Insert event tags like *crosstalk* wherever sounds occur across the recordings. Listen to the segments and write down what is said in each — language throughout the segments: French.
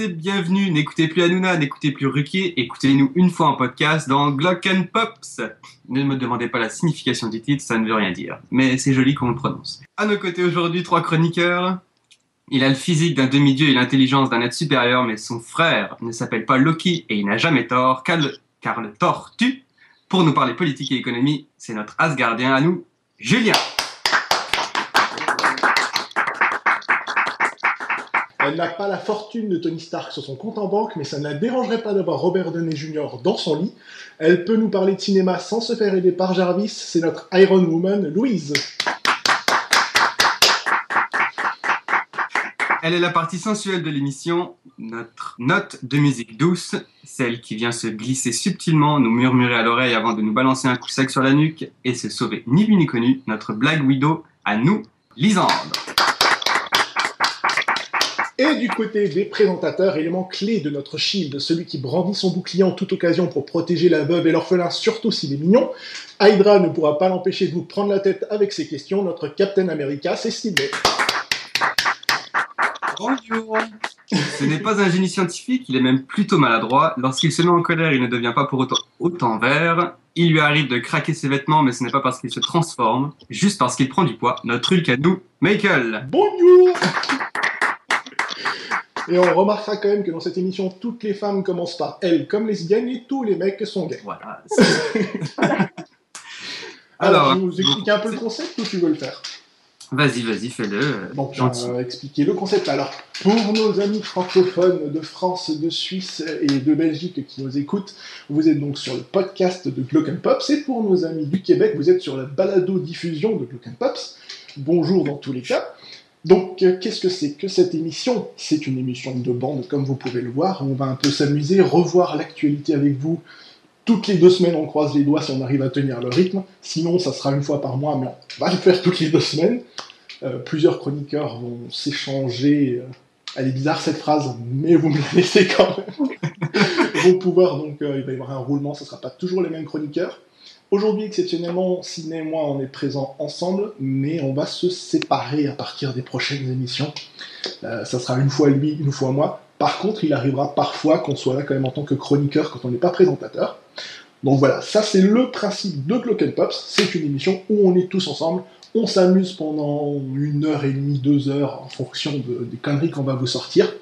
et bienvenue. N'écoutez plus Hanouna, n'écoutez plus Ruquier, écoutez-nous une fois en podcast dans Glock and Pops. Ne me demandez pas la signification du titre, ça ne veut rien dire. Mais c'est joli qu'on le prononce. À nos côtés aujourd'hui, trois chroniqueurs. Il a le physique d'un demi-dieu et l'intelligence d'un être supérieur, mais son frère ne s'appelle pas Loki et il n'a jamais tort, car le, car tort tue. Pour nous parler politique et économie, c'est notre Asgardien à nous, Julien. Elle n'a pas la fortune de Tony Stark sur son compte en banque, mais ça ne la dérangerait pas d'avoir Robert Downey Jr. dans son lit. Elle peut nous parler de cinéma sans se faire aider par Jarvis. C'est notre Iron Woman, Louise. Elle est la partie sensuelle de l'émission, notre note de musique douce, celle qui vient se glisser subtilement, nous murmurer à l'oreille avant de nous balancer un coup sec sur la nuque et se sauver ni vu ni connu, notre Black Widow à nous, Lisande. Et du côté des présentateurs, élément clé de notre shield, celui qui brandit son bouclier en toute occasion pour protéger la veuve et l'orphelin, surtout s'il est mignon, Hydra ne pourra pas l'empêcher de vous prendre la tête avec ses questions, notre Captain America, c'est Sidney. Bonjour. Ce n'est pas un génie scientifique, il est même plutôt maladroit. Lorsqu'il se met en colère, il ne devient pas pour autant autant vert. Il lui arrive de craquer ses vêtements, mais ce n'est pas parce qu'il se transforme, juste parce qu'il prend du poids. Notre Hulk à nous, Michael. Bonjour Et on remarquera quand même que dans cette émission, toutes les femmes commencent par elle comme lesbiennes et tous les mecs sont gays. Voilà. *laughs* Alors, Alors, tu nous expliquer un peu le concept ou tu veux le faire? Vas-y, vas-y, fais-le. Donc, on Gentil. va expliquer le concept. Alors, pour nos amis francophones de France, de Suisse et de Belgique qui nous écoutent, vous êtes donc sur le podcast de Glock and Pops. Et pour nos amis du Québec, vous êtes sur la balado-diffusion de Glock and Pops. Bonjour dans tous les cas. Donc, euh, qu'est-ce que c'est que cette émission? C'est une émission de bande, comme vous pouvez le voir. On va un peu s'amuser, revoir l'actualité avec vous. Toutes les deux semaines, on croise les doigts si on arrive à tenir le rythme. Sinon, ça sera une fois par mois, mais on va le faire toutes les deux semaines. Euh, plusieurs chroniqueurs vont s'échanger. euh, elle est bizarre cette phrase, mais vous me la laissez quand même. *laughs* vont pouvoir donc, euh, il va y avoir un roulement, ce ne sera pas toujours les mêmes chroniqueurs. Aujourd'hui, exceptionnellement, Sidney et moi, on est présents ensemble, mais on va se séparer à partir des prochaines émissions. Euh, ça sera une fois lui, une fois moi. Par contre, il arrivera parfois qu'on soit là quand même en tant que chroniqueur quand on n'est pas présentateur. Donc voilà, ça c'est le principe de Glock and Pops. C'est une émission où on est tous ensemble, on s'amuse pendant une heure et demie, deux heures en fonction de- des conneries qu'on va vous sortir.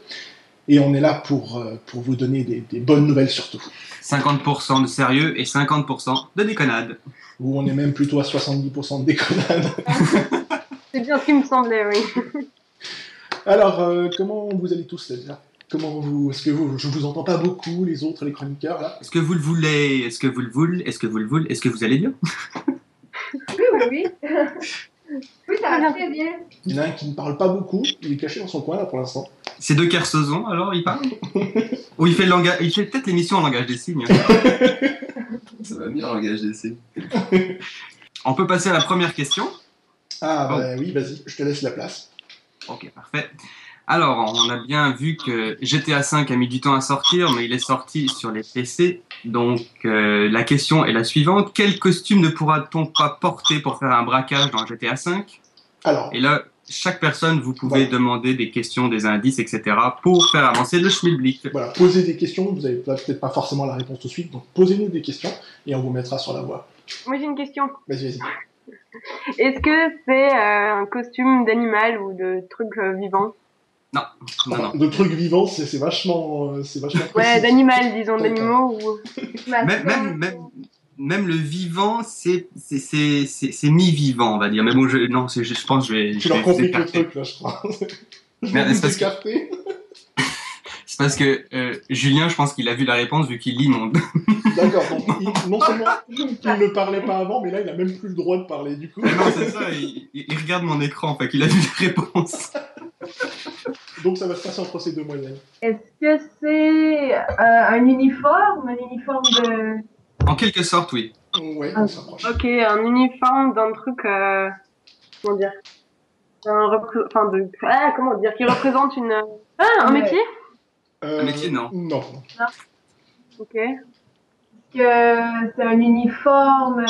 Et on est là pour, euh, pour vous donner des, des bonnes nouvelles surtout. 50% de sérieux et 50% de déconnade. Où on est même plutôt à 70% de déconnade. *laughs* C'est bien ce qui me semblait, oui. *laughs* Alors, euh, comment vous allez tous là déjà Comment vous. Est-ce que vous. Je vous entends pas beaucoup, les autres, les chroniqueurs là? Est-ce que vous le voulez? Est-ce que vous le voulez? Est-ce que vous le voulez? Est-ce que vous allez bien? *laughs* Oui, oui, oui. Oui, ça va très bien. Il y en a un qui ne parle pas beaucoup, il est caché dans son coin là pour l'instant. C'est de Kersozon, alors il parle *laughs* Ou il fait, le langage... il fait peut-être l'émission en langage des signes *laughs* Ça va bien, langage des signes. On peut passer à la première question. Ah, Oh. bah oui, vas-y, je te laisse la place. Ok, parfait. Alors, on a bien vu que GTA V a mis du temps à sortir, mais il est sorti sur les PC. Donc, euh, la question est la suivante. Quel costume ne pourra-t-on pas porter pour faire un braquage dans GTA V? Alors, Et là, chaque personne, vous pouvez Voilà. demander des questions, des indices, etc. pour faire avancer le schmilblick. voilà, posez des questions, vous n'avez peut-être pas forcément la réponse tout de suite, donc posez-nous des questions et on vous mettra sur la voie. Moi, j'ai une question. Vas-y, vas-y. Est-ce que c'est euh, un costume d'animal ou de truc euh, vivant? Non, non, non. De trucs vivants, c'est c'est vachement. euh, C'est vachement Ouais, d'animal, disons, d'animaux ou... *laughs* Même, même, même, même le vivant, c'est c'est- c'est- c'est- c'est mi-vivant, on va dire. Mais bon, je, non, c'est- je, je pense que je vais. Tu je leur vais compliques le truc là, je crois. *laughs* je Merde, vais c'est parce que-. *laughs* C'est parce que euh, Julien, je pense qu'il a vu la réponse vu qu'il l'inonde. D'accord, donc il- non seulement il ne parlait pas avant, mais là il a même plus le droit de parler du coup. Mais non, c'est ça, il, il- il regarde mon écran, fait qu'il a vu la réponse. Donc ça va se passer entre ces deux moyennes. Est-ce que c'est euh, un uniforme, un uniforme de... En quelque sorte, oui. Ouais, Ah, on s'approche. Ok, un uniforme d'un truc... Euh... Comment dire un repré- Enfin, de... Ah, comment dire Qui représente une... Ah, un Ouais. métier? Euh, Un métier, non. Non. Ok. que c'est un uniforme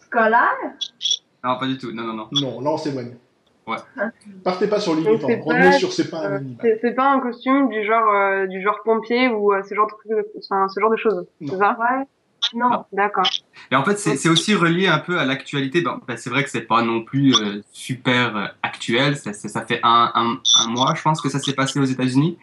scolaire? Non, pas du tout. Non, non, non. Non, là on s'éloigne. Partez pas sur l'uniforme, c'est revenez sur c'est pas un Euh, c'est pas un costume du genre euh, du genre pompier ou euh, ce genre de truc- enfin, ce genre de choses. Non. C'est ça Ouais. Non. D'accord. Et en fait, c'est aussi relié un peu à l'actualité. Bon, ben, c'est vrai que c'est pas non plus euh, super euh, actuel. Ça, ça, ça fait un, un, un mois, je pense, que ça s'est passé aux États-Unis.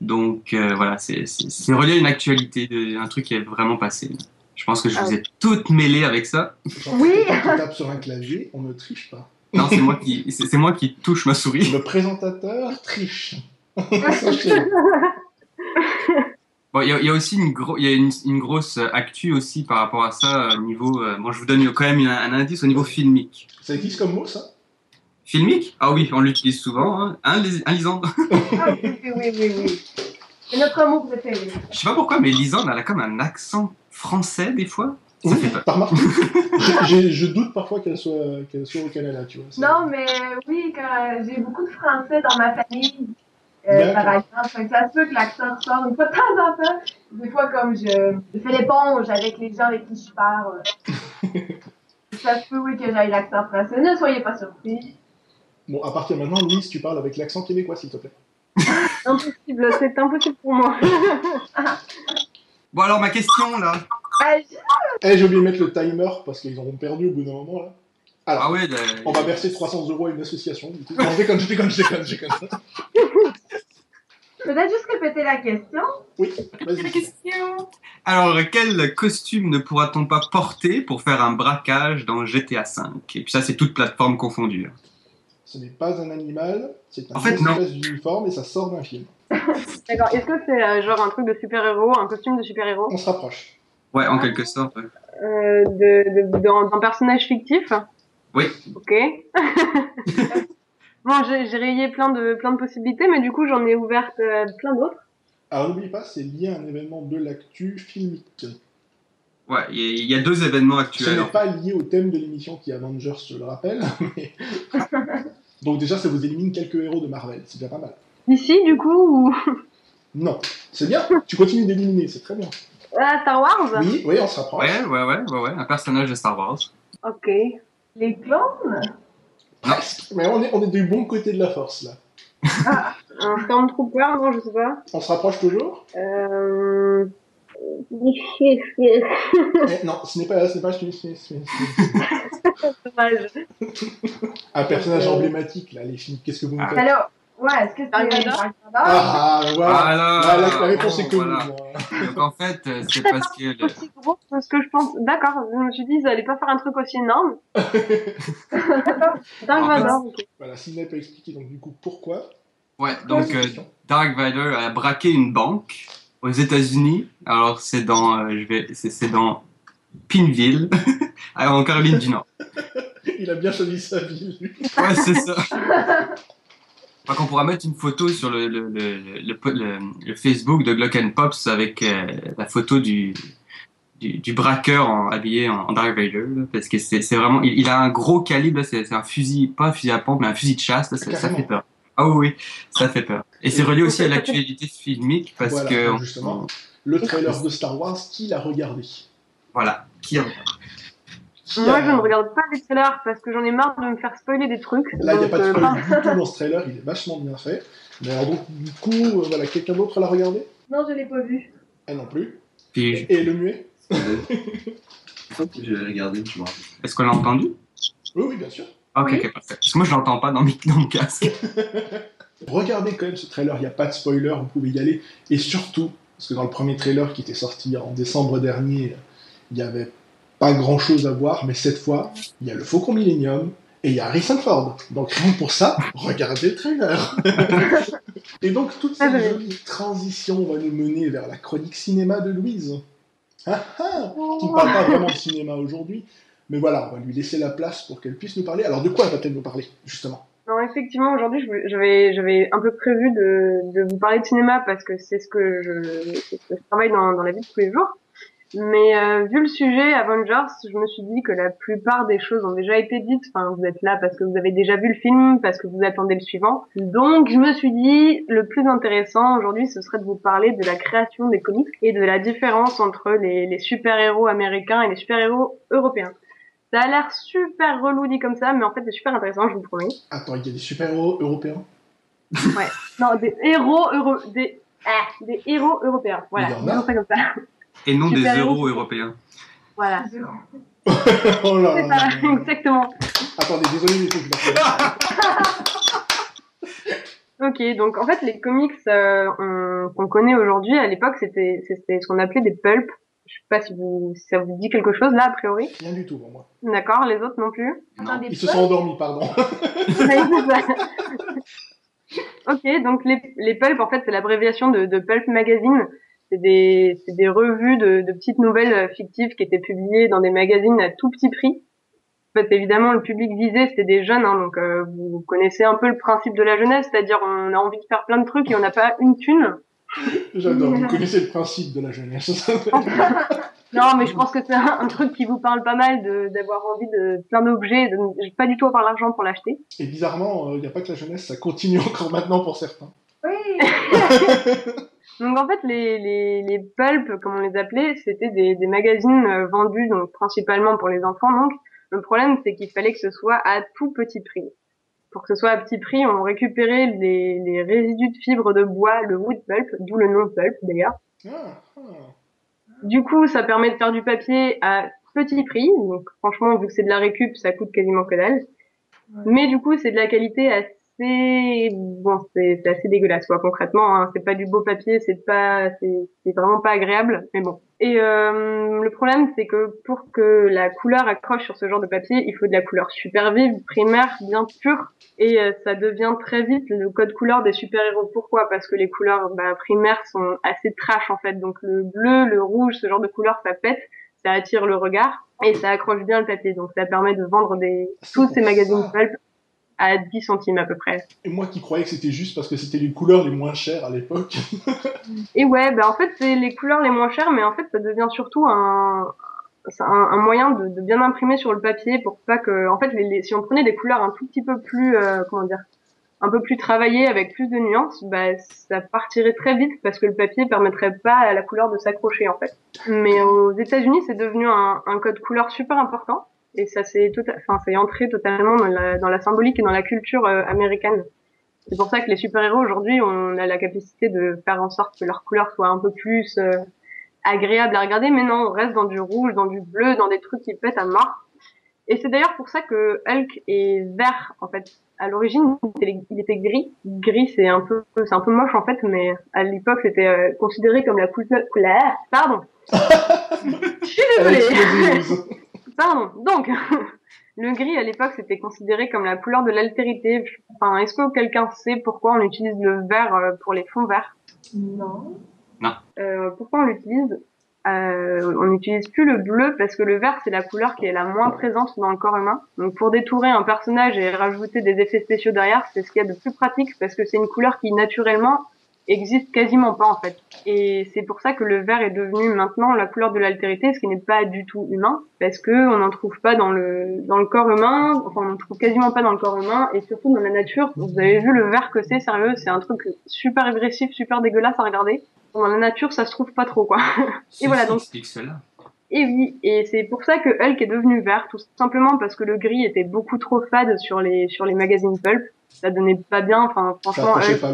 Donc euh, voilà, c'est relié à une actualité, de, un truc qui est vraiment passé. Je pense que je Ah vous ai toutes mêlées avec ça. Oui. Quand tu tapes sur un clavier, on ne triche pas. Non, c'est moi qui, c'est moi qui touche ma souris. Le présentateur triche. *laughs* Bon, il y, a- il y a aussi une, gros, il y a une, une grosse actu aussi par rapport à ça euh, niveau. euh, bon, je vous donne quand même un, un indice au niveau filmique. ça existe comme mot, ça? Filmique? Ah oui, on l'utilise souvent. Hein, hein, hein, Lisande Ah, oui, oui, oui, oui, oui. C'est notre mot préféré. Je sais pas pourquoi, mais Lisande, elle a comme un accent français des fois. Oui, J'ai- j'ai- Je doute parfois qu'elle soit, qu'elle soit au Canada, tu vois. Non, mais oui, quand j'ai beaucoup de Français dans ma famille, euh, par exemple. Ça se peut que l'accent ressort une fois de temps en temps. Des fois, comme je, je fais l'éponge avec les gens avec qui je parle. *laughs* ça se peut, oui, que j'aille l'accent français. Ne soyez pas surpris. Bon, à partir de maintenant, Louise, tu parles avec l'accent québécois, s'il te plaît. Impossible, c'est impossible pour moi. Bon, alors ma question là. Ah, Eh, j'ai oublié de mettre le timer parce qu'ils auront perdu au bout d'un moment, là. Alors, Ah ouais, on va verser 300 euros à une association. du coup. Non, je déconne, je déconne, je déconne, je déconne. Peut-être juste répéter la question. Oui, vas-y. Alors, quel costume ne pourra-t-on pas porter pour faire un braquage dans GTA V Et puis ça, c'est toute plateforme confondue. Ce n'est pas un animal, c'est un En fait, espèce d'uniforme et ça sort d'un film. D'accord. Est-ce que c'est euh, genre un truc de super-héros, un costume de super-héros? On se rapproche. Ouais, en quelque sorte. ouais. euh, de, de, d'un, personnage fictif Oui. Ok. *laughs* bon, j'ai, j'ai rayé plein de, plein de possibilités, mais du coup, j'en ai ouvert euh, plein d'autres. Alors n'oublie pas, c'est lié à un événement de l'actu filmique. Ouais, il y, a- il y a deux événements Ce actuels. n'est pas lié au thème de l'émission qui est Avengers, je le rappelle. *laughs* mais- *laughs* Donc déjà, ça vous élimine quelques héros de Marvel, c'est déjà pas mal. D'ici, du coup, ou? Non, c'est bien, tu continues d'éliminer, c'est très bien. Ah, Star Wars? Oui, oui, on se rapproche. Ouais, ouais, ouais, ouais, ouais, un personnage de Star Wars. Ok. Les clones? Mais on est, on est du bon côté de la force, là. Un Stormtrooper, non, je sais pas. On se rapproche toujours? Euh... Eh, Non, ce n'est pas, ce n'est pas *laughs* Dommage. un personnage Euh. emblématique, là, les films. Qu'est-ce que vous me Ah. faites? Alors, ouais, est-ce que c'est Dark un Vador Dark Vador Ah, voilà. Voilà. Là, la, la réponse Bon, est connue. voilà. Donc en fait, euh, c'est parce que le- Aussi gros que ce que je pense. D'accord, je me suis dit, ils allaient pas faire un truc aussi énorme. *laughs* Dark Vador, ok. Voilà, Sidney peut expliquer donc du coup pourquoi. ouais, donc euh, Dark Vader a braqué une banque aux États-Unis. Alors c'est dans, euh, je vais, c'est c'est dans Pineville, *laughs* en Caroline du Nord. *laughs* Il a bien choisi sa ville. Ouais, c'est ça. Qu'on pourra mettre une photo sur le, le, le, Facebook de Glock and Pops avec euh, la photo du, du, du braqueur en, habillé en, en Dark Vader. là, parce que c'est c'est vraiment. Il, il a un gros calibre, là, c'est c'est un fusil, pas un fusil à pompe, mais un fusil de chasse. Là, ça, ça Carrément. fait peur. Ah oui, oui, ça fait peur. Et c'est relié aussi à l'actualité filmique parce Voilà, que. justement. Le trailer de Star Wars, qui l'a regardé? Voilà. Qui a- Moi, a- je ne regarde pas les trailers parce que j'en ai marre de me faire spoiler des trucs. Là, il n'y a pas de euh, spoil du tout dans ce trailer, il est vachement bien fait. Mais alors, donc, du coup, euh, voilà, quelqu'un d'autre l'a regardé? Non, je l'ai pas vu. Elle non plus. Puis, je- Et le muet? *laughs* Je crois que j'ai regardé, tu vois. est-ce qu'on l'a entendu? Oui, oui, bien sûr. Ok, Oui. parfait. Parce que moi, je l'entends pas dans, mes, dans mon casque. *laughs* *laughs* Regardez quand même ce trailer, il n'y a pas de spoiler, vous pouvez y aller. Et surtout, parce que dans le premier trailer qui était sorti en décembre dernier, il n'y avait pas grand chose à voir, mais cette fois, il y a le Faucon Millennium et il y a Harrison Ford. Donc rien que pour ça, regardez le trailer. *laughs* et donc toute Ah, cette jolie transition va nous mener vers la chronique cinéma de Louise. Ah ah Qui ne parle pas vraiment de cinéma aujourd'hui, mais voilà, on va lui laisser la place pour qu'elle puisse nous parler. Alors de quoi va-t-elle nous parler, justement? Non, effectivement, aujourd'hui, j'avais, j'avais un peu prévu de, de vous parler de cinéma parce que c'est ce que je, c'est ce que je travaille dans, dans la vie de tous les jours. Mais euh, vu le sujet Avengers, je me suis dit que la plupart des choses ont déjà été dites. Enfin, vous êtes là parce que vous avez déjà vu le film, parce que vous attendez le suivant. Donc, je me suis dit, le plus intéressant aujourd'hui, ce serait de vous parler de la création des comics et de la différence entre les, les super-héros américains et les super-héros européens. Ça a l'air super relou dit comme ça, mais en fait c'est super intéressant, je vous promets. Attends, il y a des super-héros européens? Non, des héros euro... des... ah, des héros européens. Voilà, comme ça. Et non des euros européens. Voilà. *laughs* Oh là C'est là ça, exactement. Attendez, désolé, *laughs* Ok, donc en fait les comics euh, on- qu'on connaît aujourd'hui, à l'époque c'était ce qu'on appelait des pulps. Je sais pas si, vous, si ça vous dit quelque chose là a priori. Rien du tout pour moi. D'accord, les autres non plus. Non. Ils se sont endormis, pardon. *laughs* Ok, donc les, les pulps en fait c'est l'abréviation de, de Pulp Magazine. C'est des, revues de, de petites nouvelles euh, fictives qui étaient publiées dans des magazines à tout petit prix. En fait, évidemment, le public visé, c'était des jeunes, hein, donc euh, vous connaissez un peu le principe de la jeunesse, c'est-à-dire on a envie de faire plein de trucs et on n'a pas une thune. *laughs* J'adore. Vous connaissez le principe de la jeunesse. *laughs* Non, mais je pense que c'est un, truc qui vous parle pas mal de d'avoir envie de plein d'objets, de ne pas du tout avoir l'argent pour l'acheter. Et bizarrement, il n'y a pas que la jeunesse, ça continue encore maintenant pour certains. Oui. *laughs* Donc en fait, les, les, les pulps, comme on les appelait, c'était des, des magazines euh, vendus donc principalement pour les enfants. Donc le problème, c'est qu'il fallait que ce soit à tout petit prix. Pour que ce soit à petit prix, on récupérait les, les résidus de fibres de bois, le wood pulp, d'où le nom pulp d'ailleurs. Ah, ah. Du coup, ça permet de faire du papier à petit prix. Donc franchement, vu que c'est de la récup, ça coûte quasiment que dalle. Mais du coup, c'est de la qualité assez bon, c'est c'est assez dégueulasse quoi concrètement. Hein. C'est pas du beau papier, c'est pas, c'est c'est vraiment pas agréable. Mais bon. Et euh, le problème, c'est que pour que la couleur accroche sur ce genre de papier, il faut de la couleur super vive, primaire, bien pure. Et euh, ça devient très vite le code couleur des super-héros. Pourquoi? Parce que les couleurs bah, primaires sont assez trash en fait. Donc le bleu, le rouge, ce genre de couleurs, ça pète, ça attire le regard et ça accroche bien le papier. Donc ça permet de vendre des tous ces magazines pulp à 10 centimes à peu près. Et moi qui croyais que c'était juste parce que c'était les couleurs les moins chères à l'époque. *laughs* Et ouais, bah en fait c'est les couleurs les moins chères, mais en fait ça devient surtout un un, un moyen de, de bien imprimer sur le papier pour pas que en fait les, les- si on prenait des couleurs un tout petit peu plus euh, comment dire un peu plus travaillées avec plus de nuances, bah ça partirait très vite parce que le papier permettrait pas à la couleur de s'accrocher en fait. Mais aux États-Unis c'est devenu un, un code couleur super important et ça s'est tota- enfin c'est entré totalement dans la dans la symbolique et dans la culture euh, américaine. C'est pour ça que les super-héros aujourd'hui, on a la capacité de faire en sorte que leur couleur soit un peu plus euh, agréable à regarder, mais non, on reste dans du rouge, dans du bleu, dans des trucs qui pètent à mort. Et c'est d'ailleurs pour ça que Hulk est vert en fait. À l'origine, il était- gris. Gris, c'est un peu, c'est un peu moche en fait, mais à l'époque, c'était euh, considéré comme la couleur. couleur pardon. *laughs* Je suis désolée. Pardon. Donc, *laughs* le gris à l'époque c'était considéré comme la couleur de l'altérité. Enfin, est-ce que quelqu'un sait pourquoi on utilise le vert euh, pour les fonds verts? Non. Euh, Pourquoi on l'utilise? Euh, On n'utilise plus le bleu parce que le vert c'est la couleur qui est la moins présente dans le corps humain. Donc pour détourer un personnage et rajouter des effets spéciaux derrière, c'est ce qu'il y a de plus pratique parce que c'est une couleur qui naturellement existe quasiment pas en fait. Et c'est pour ça que le vert est devenu maintenant la couleur de l'altérité, ce qui n'est pas du tout humain, parce que on n'en trouve pas dans le dans le corps humain, enfin on n'en trouve quasiment pas dans le corps humain, et surtout dans la nature. Vous avez vu le vert que c'est, sérieux, c'est un truc super agressif, super dégueulasse à regarder. Dans la nature, ça se trouve pas trop quoi. C'est voilà, donc- explique cela. Et oui, et c'est pour ça que Hulk est devenu vert, tout simplement parce que le gris était beaucoup trop fade sur les sur les magazines pulp. Ça donnait pas bien, enfin franchement, accrochait Hulk, pas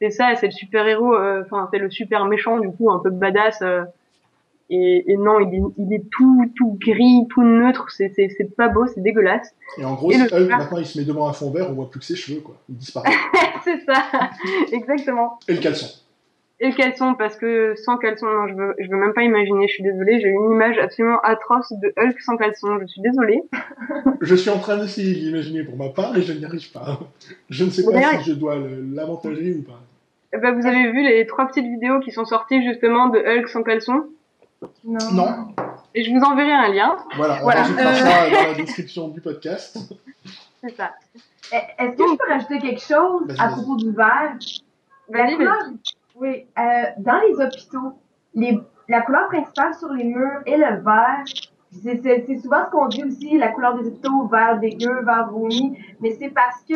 c'est- ça, c'est le super héros, enfin c'est le super méchant du coup, un peu badass. euh, et, et non, il est, il est tout tout gris, tout neutre, c'est pas beau, c'est dégueulasse. Et en gros, Et Hulk maintenant il se met devant un fond vert, on voit plus que ses cheveux quoi. Il disparaît. *laughs* c'est ça, *laughs* exactement. Et le caleçon. Et le caleçon, parce que sans caleçon, non, je veux je veux même pas imaginer. Je suis désolée, j'ai une image absolument atroce de Hulk sans caleçon. Je suis désolée. *laughs* Je suis en train d'essayer de l'imaginer pour ma part et je n'y arrive pas. Je ne sais pas si je dois l'avantager ou pas. Eh ben, vous avez vu les trois petites vidéos qui sont sorties justement de Hulk sans caleçon? Non. Non. Et je vous enverrai un lien. Voilà, on Voilà. Euh. ça dans la description du podcast. *laughs* C'est ça. Eh, Est-ce que je peux rajouter quelque chose à propos du verre? Couleur, oui, euh, dans les hôpitaux, les, la couleur principale sur les murs est le vert. C'est souvent ce qu'on dit aussi, la couleur des hôpitaux, vert dégueu, vert vomi, mais c'est parce que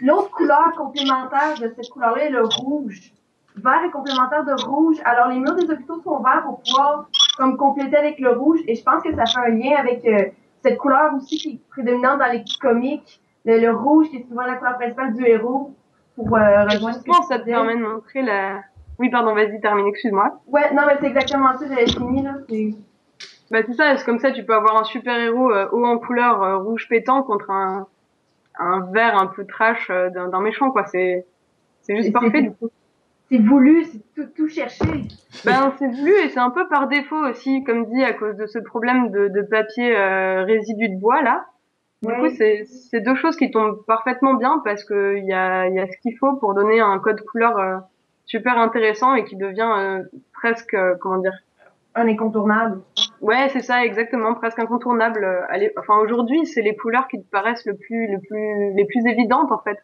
l'autre couleur complémentaire de cette couleur-là est le rouge. Vert est complémentaire de rouge, alors les murs des hôpitaux sont verts pour pouvoir comme compléter avec le rouge, et je pense que ça fait un lien avec euh, cette couleur aussi qui est prédominante dans les comics, le, le rouge qui est souvent la couleur principale du héros pour euh, rejoindre Justement, ça te permet de montrer la... Oui, pardon, vas-y, termine, excuse-moi. Ouais, non, mais c'est exactement ça, j'avais fini, là. Bah c'est ça, c'est comme ça tu peux avoir un super-héros euh, haut en couleur euh, rouge pétant contre un, un vert un peu trash euh, d'un méchant, quoi. C'est c'est juste parfait, c'est- du coup. C'est voulu, c'est tout, tout cherché. Ben, c'est voulu et c'est un peu par défaut aussi, comme dit, à cause de ce problème de, de papier euh, résidu de bois là. Du Ouais. coup, c'est c'est deux choses qui tombent parfaitement bien parce que il y a, il y a ce qu'il faut pour donner un code couleur euh, super intéressant et qui devient euh, presque, euh, comment dire, Un incontournable. ouais, c'est ça, exactement, presque incontournable. allez, enfin, aujourd'hui, c'est les couleurs qui te paraissent le plus, le plus, les plus évidentes en fait.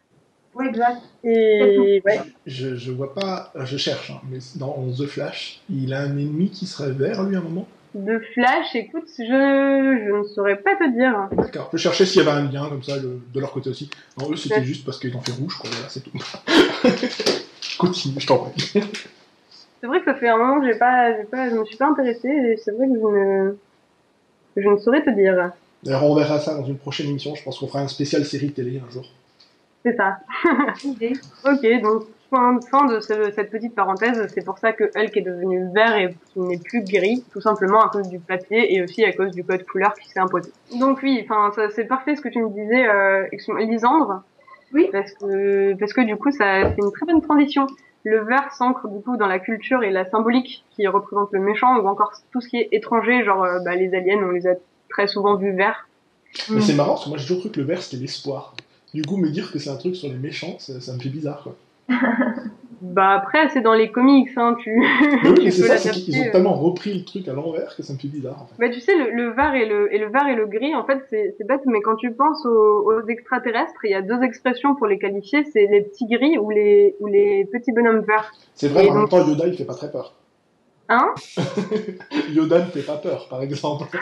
Oui, exact. Et ouais, Je, je vois pas, euh, je cherche, hein, mais dans The Flash, il a un ennemi qui serait vert, lui, à un moment? De Flash, écoute, je, je ne saurais pas te dire. D'accord. Je cherchais s'il y avait un lien comme ça le- de leur côté aussi. Non, eux, c'était Ouais. juste parce qu'ils ont fait rouge, quoi. Voilà, c'est tout. *laughs* Continue, je t'en prie. *laughs* C'est vrai que ça fait un moment que j'ai pas, j'ai pas, je me suis pas intéressée et c'est vrai que je ne, je ne saurais te dire. D'ailleurs, on verra ça dans une prochaine émission. Je pense qu'on fera un spécial série télé un jour. C'est ça. Idée. *laughs* Ok, donc fin, fin de ce- cette petite parenthèse, c'est pour ça que Hulk est devenu vert et qu'il n'est plus gris, tout simplement à cause du papier et aussi à cause du code couleur qui s'est imposé. Donc oui, enfin c'est parfait ce que tu me disais, euh, Lisandre. Oui. Parce que parce que du coup ça fait une très bonne transition. Le vert s'ancre du coup dans la culture et la symbolique qui représente le méchant ou encore tout ce qui est étranger, genre euh, bah, les aliens, on les a très souvent vus verts. Mais c'est marrant, parce que moi, j'ai toujours cru que le vert, c'était l'espoir. Du coup, me dire que c'est un truc sur les méchants, ça, ça me fait bizarre, quoi. *laughs* Bah après c'est dans les comics, hein, tu. *laughs* Mais oui, mais c'est ça, c'est qu'ils ont euh. tellement repris le truc à l'envers que ça me fait bizarre, en fait. Bah tu sais le, le vert et le et le vert et le gris en fait c'est bête mais quand tu penses aux, aux extraterrestres il y a deux expressions pour les qualifier c'est les petits gris ou les ou les petits bonhommes verts. C'est vrai, Et en même temps, Yoda, il fait pas très peur. Hein? *laughs* Yoda ne fait pas peur, par exemple. *laughs*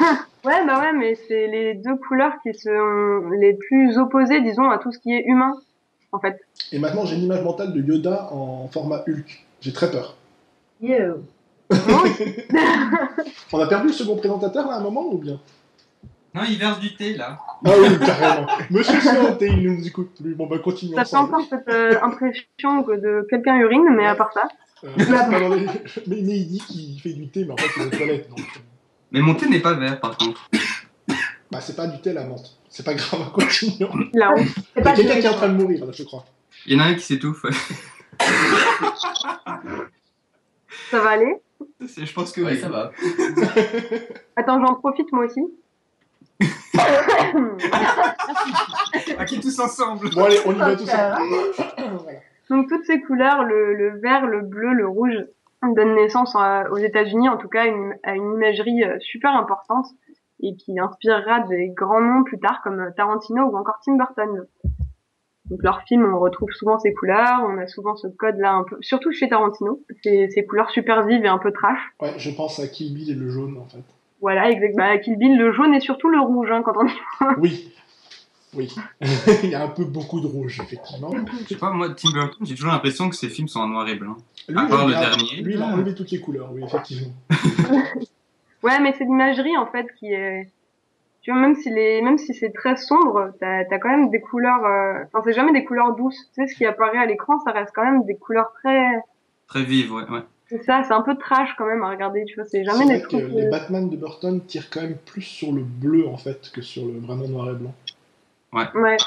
Ouais bah ouais mais c'est les deux couleurs qui sont les plus opposées disons à tout ce qui est humain en fait. Et maintenant, j'ai une image mentale de Yoda en format Hulk. J'ai très peur. Yo. *laughs* On a perdu le second présentateur, là, à un moment, ou bien? Non, il verse du thé là. Ah oui, carrément. Monsieur Santé, il nous écoute plus. Bon, bah, continuons ça fait encore cette euh, impression que de quelqu'un urine mais à part ça. Euh, c'est pas dans les- mais, mais il dit qu'il fait du thé, mais en fait, il est aux toilettes. Donc, euh, Mais mon thé n'est pas vert par contre. bah, c'est pas du thé, la menthe. C'est pas grave, continuons. Honte. C'est Il y a pas quelqu'un qui est en train de mourir, là, je crois. Il y en a un qui s'étouffe. *laughs* Ça va aller? Je pense que Ouais, oui. ça va. *laughs* Attends j'en profite moi aussi. *laughs* Ok, tous ensemble. Bon, allez, on y va tous ensemble. Donc toutes ces couleurs, le, le vert, le bleu, le rouge, donnent naissance à- aux États-Unis, en tout cas, à une, à une imagerie euh, super importante et qui inspirera des grands noms plus tard comme euh, Tarantino ou encore Tim Burton. Donc leurs films, on retrouve souvent ces couleurs, on a souvent ce code-là un peu, surtout chez Tarantino, ces, ces couleurs super vives et un peu trash. Ouais, je pense à Kill Bill et le jaune, en fait. Voilà, exact. Bah, Kill Bill, le jaune et surtout le rouge, hein, quand on y Oui. Oui. *laughs* il y a un peu beaucoup de rouge, effectivement. Je sais pas, moi, Tim Burton, j'ai toujours l'impression que ses films sont en noir et blanc. Lui, À part il le a- dernier. Lui, il a enlevé toutes les couleurs, oui, effectivement. *laughs* Ouais, mais c'est l'imagerie en fait qui est. Tu vois, même si les, même si c'est très sombre, t'as as quand même des couleurs. euh, Enfin, c'est jamais des couleurs douces. Tu sais, ce qui apparaît à l'écran, ça reste quand même des couleurs très. Très vive, ouais. ouais. C'est ça, c'est un peu trash quand même à regarder. Tu vois, c'est jamais des que trucs. les euh, Batman de Burton tirent quand même plus sur le bleu, en fait, que sur le vraiment noir et blanc. Ouais.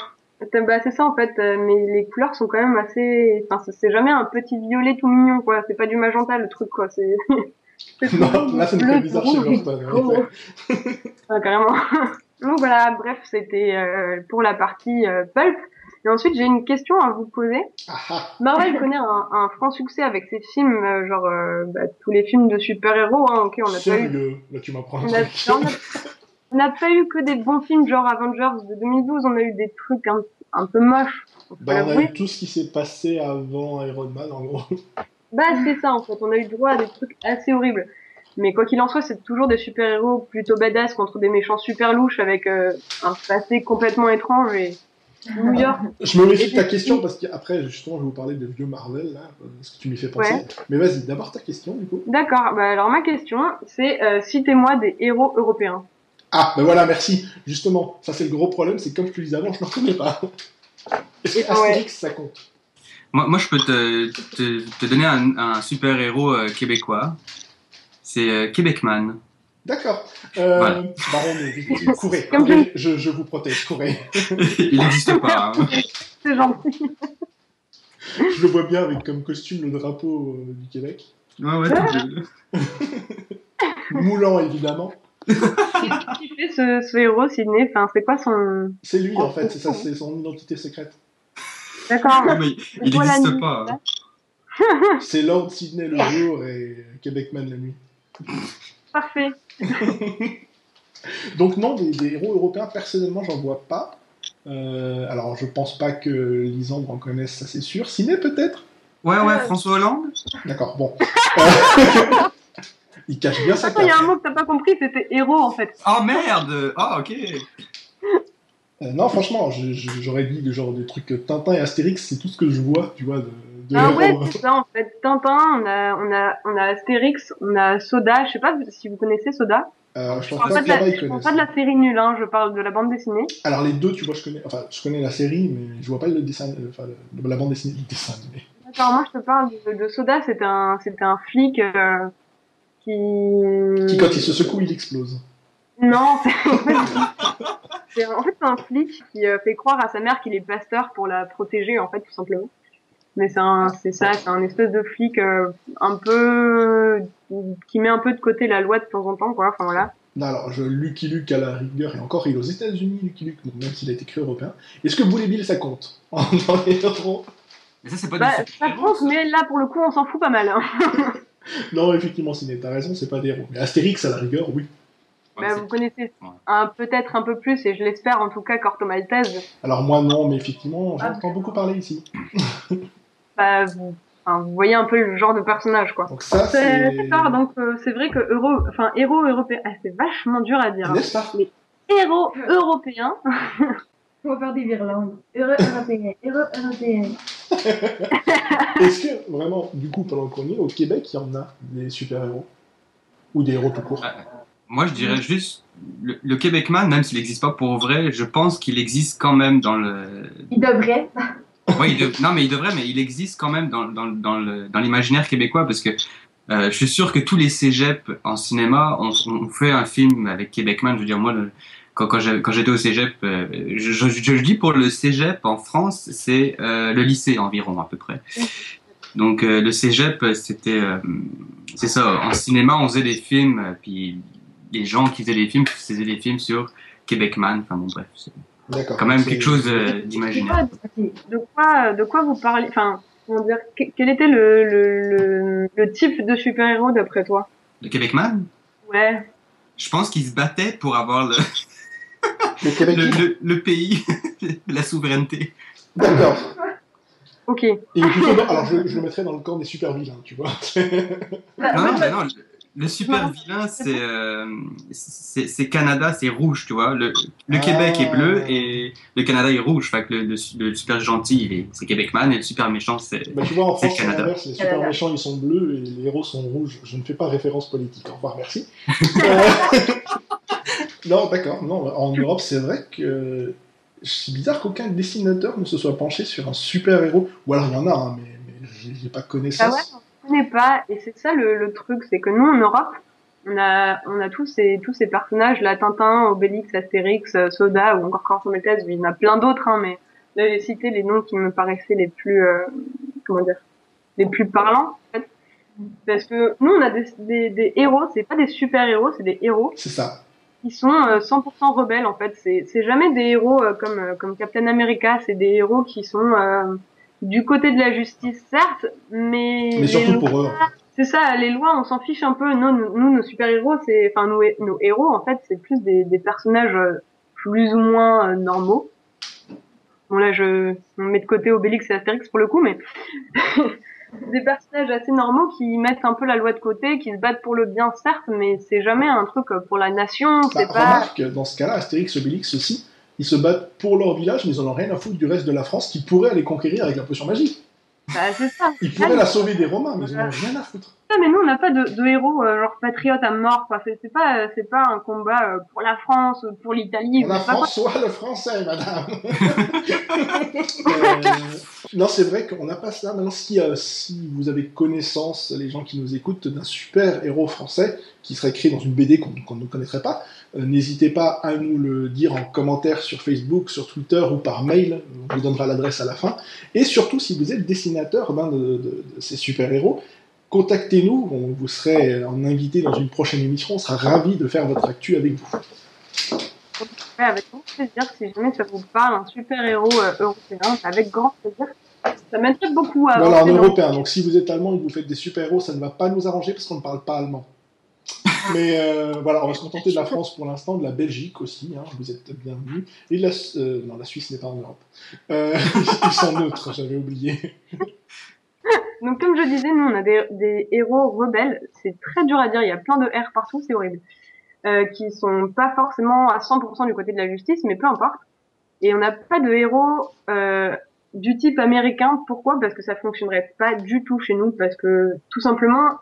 C'est- Bah, c'est ça en fait, euh, mais les couleurs sont quand même assez. Enfin, c'est- c'est jamais un petit violet tout mignon quoi. C'est pas du magenta le truc quoi. C'est. *laughs* *laughs* Non, là, ça bleu, fait bizarre chez ouais. Ouais, carrément. *laughs* Donc voilà, bref, c'était euh, pour la partie euh, pulp. Et ensuite, j'ai une question à vous poser. Ah, ah. Marvel connaît un, un franc succès avec ses films, euh, genre bah, tous les films de super-héros. Hein, ok, on n'a pas eu, là, tu m'apprends on a, a- n'a pas eu que des bons films, genre Avengers de 2012. On a eu des trucs un, un peu moches. Bah, on a eu tout ce qui s'est passé avant Iron Man, en gros. Bah c'est ça en fait, on a eu droit à des trucs assez horribles. Mais quoi qu'il en soit, c'est toujours des super-héros plutôt badass contre des méchants super louches avec euh, un passé complètement étrange et New York. Je me méfie de ta question parce qu'après, justement, je vais vous parler des vieux Marvel, là, ce que tu m'y fais penser. Ouais. Mais vas-y, d'abord ta question, du coup. D'accord, bah alors ma question c'est euh, citez-moi des héros européens. Ah, ben voilà, merci. Justement, ça c'est le gros problème, c'est comme je te disais avant, je ne reconnais pas. Est-ce que Ah ouais. Ça compte? Moi, moi, je peux te, te, te donner un, un super-héros euh, québécois. C'est euh, Québecman. D'accord. Euh, Voilà. Baron, mais- courez, courez, je, je vous protège, courez. *laughs* Il n'existe pas. hein. C'est gentil. Je le vois bien avec comme costume le drapeau euh, du Québec. Ouais, ouais, tout bleu. *laughs* Moulant, évidemment. Qui fait ce, ce héros, Sydney Enfin, c'est quoi son. C'est lui, en fait, c'est ça, c'est son identité secrète. D'accord. Il n'existe pas. là. hein. C'est Lord Sydney le jour et Québecman la nuit. *laughs* Parfait. Donc non, des, des héros européens, personnellement, j'en vois pas. Euh, alors, je pense pas que Lisandre en connaisse, ça c'est sûr. Ciné, peut-être? Ouais, ouais, François Hollande D'accord, bon. *laughs* Euh, *laughs* Il cache bien sa Attends, il y a carte. un mot que t'as pas compris, c'était héros en fait. Oh merde Ah, ok. Euh, non, franchement, j'aurais dit le genre des trucs euh, Tintin et Astérix, c'est tout ce que je vois, tu vois, de, de Ah ouais, c'est ça en fait. Tintin, on a, on a, on a Astérix, on a Soda. Je sais pas si vous connaissez Soda. Euh, je pense pas pas de la, je pas de la série nulle, hein, je parle de la bande dessinée. Alors les deux, tu vois, je connais, enfin, je connais la série, mais je vois pas le dessin, euh, enfin, la bande dessinée, le dessin animé. D'accord, moi je te parle de, de Soda, c'était un, un flic euh, qui. Qui, quand il se secoue, il explose. Non, c'est en fait, c'est un flic qui euh, fait croire à sa mère qu'il est pasteur pour la protéger, en fait, tout simplement. Mais c'est un, c'est ça, c'est un espèce de flic euh, un peu qui met un peu de côté la loi de temps en temps, quoi. Enfin voilà. Non, alors, je, Lucky Luke à la rigueur, et encore, il est aux États-Unis, Lucky Luke, bon, même s'il a été créé européen. Est-ce que Boulet Bill, ça compte? En- *laughs* Dans les héros Mais ça, c'est pas Bah, des ça compte, mais là pour le coup, on s'en fout pas mal. Hein. *laughs* Non, effectivement, Ciné, t'as raison, c'est pas des héros. Mais Astérix, à la rigueur, oui. Ouais, Bah, vous connaissez un peut-être un peu plus, et je l'espère en tout cas, Corto Maltese. Alors moi, non, mais effectivement, Ah. j'entends beaucoup parler ici. *laughs* Bah, vous, enfin, vous voyez un peu le genre de personnage, quoi. Donc ça, C'est- donc euh, c'est vrai que euro, enfin héros européen, ah, c'est vachement dur à dire. hein. N'est-ce pas? Héros européen, *laughs* On va faire des virlangues. Heureux européen. Heureux européen. *laughs* Est-ce que, vraiment, du coup, pendant qu'on est, au Québec, il y en a des super-héros? Ou des héros tout court? Moi, je dirais juste le, le Québecman, même s'il n'existe pas pour vrai, je pense qu'il existe quand même dans le. Il devrait. *laughs* Ouais, il dev- Non, mais il devrait, mais il existe quand même dans, dans, dans le- dans l'imaginaire québécois parce que euh, je suis sûr que tous les cégeps en cinéma ont, ont fait un film avec Québecman. Je veux dire, moi, le- quand, quand j'étais au cégep, euh, je, je, je dis pour le cégep en France, c'est euh, le lycée environ à peu près. Donc euh, le cégep, c'était, euh, c'est ça. En cinéma, on faisait des films, euh, puis les gens qui faisaient des films faisaient des films sur Québecman. Enfin bon, bref, c'est quand même quelque chose euh, d'imaginaire. quoi, de quoi, de quoi vous parlez, enfin, comment dire, que- quel était le, le, le, le type de super-héros d'après toi? Le Québecman, Ouais. je pense qu'ils se battaient pour avoir le, *laughs* Le le, le, le pays, *laughs* la souveraineté. D'accord. Ok. Et plutôt, alors je, je le mettrais dans le camp des super-vilains, tu vois. Non, non, non, le, super vilain, c'est euh, Canada, c'est rouge, tu vois. Le, le Ah. Québec est bleu et le Canada est rouge. Fait que le, le, le super gentil, il est- c'est Québecman et le super méchant, c'est. Bah, tu vois, en C'est France, c'est Canada. les super Canada. méchants, ils sont bleus et les héros sont rouges. Je ne fais pas référence politique. Au revoir, merci. *laughs* Non, d'accord. Non, en Europe, c'est vrai que c'est bizarre qu'aucun dessinateur ne se soit penché sur un super-héros. Ou alors, il y en a, hein, mais, mais j'ai pas Ah ouais, connaissance. on connaît pas, et c'est ça le, le truc, c'est que nous en Europe, on a, on a tous ces, tous ces personnages, là, Tintin, Obélix, Astérix, euh, Soda, ou encore Corto Maltese, il y en a plein d'autres, hein, mais là j'ai cité les noms qui me paraissaient les plus, euh, comment dire, les plus parlants, en fait. Parce que nous on a des, des, des héros, c'est pas des super héros, c'est des héros C'est ça. qui sont euh, 100% rebelles en fait. C'est c'est jamais des héros euh, comme euh, comme Captain America, c'est des héros qui sont euh, du côté de la justice certes, mais Mais surtout lois- pour eux. c'est ça, les lois on s'en fiche un peu. Nous, nous, nos super héros, c'est enfin nos, nos héros en fait, c'est plus des, des personnages euh, plus ou moins euh, normaux. Bon là je on met de côté Obélix et Astérix pour le coup, mais *laughs* des personnages assez normaux qui mettent un peu la loi de côté, qui se battent pour le bien certes, mais c'est jamais un truc euh, pour la nation, Bah, c'est pas Remarque, dans ce cas-là, Astérix, Obélix aussi, ils se battent pour leur village, mais ils en ont rien à foutre du reste de la France qui pourrait aller conquérir avec la potion magique. Bah, c'est ça. Ils pourraient la sauver des Romains, mais ils en ont rien à foutre. Ouais, mais nous, on n'a pas de, de héros euh, genre patriotes à mort. Quoi. C'est, c'est pas, euh, c'est pas un combat euh, pour la France, ou pour l'Italie. On a c'est pas- François le français, madame. *laughs* Euh, non, c'est vrai qu'on n'a pas ça. Maintenant, si, si vous avez connaissance, les gens qui nous écoutent, d'un super héros français qui serait écrit dans une BD qu'on qu'on ne connaîtrait pas, n'hésitez pas à nous le dire en commentaire sur Facebook, sur Twitter ou par mail. On vous donnera l'adresse à la fin. Et surtout, si vous êtes dessinateur d'un de, de- de ces super héros, contactez-nous. On vous serez en invité dans une prochaine émission. On sera ravis de faire votre actu avec vous. Ouais, avec grand plaisir. Si jamais ça vous parle, un super héros euh, européen, avec grand plaisir. Ça m'intéresse beaucoup à Voilà, en avancer dans- européen. Donc si vous êtes allemand et que vous faites des super-héros, ça ne va pas nous arranger parce qu'on ne parle pas allemand. *laughs* Mais euh, voilà, on va se contenter de la France pour l'instant, de la Belgique aussi, hein, vous êtes bienvenus. Et la, euh, non, la Suisse n'est pas en Europe. Euh, *laughs* ils sont neutres, j'avais oublié. *laughs* Donc, comme je disais, nous, on a des, des héros rebelles. C'est très dur à dire. Il y a plein de R partout, c'est horrible. Euh, qui sont pas forcément à 100% du côté de la justice, mais peu importe. Et on n'a pas de héros euh, du type américain. Pourquoi? Parce que ça fonctionnerait pas du tout chez nous. Parce que tout simplement,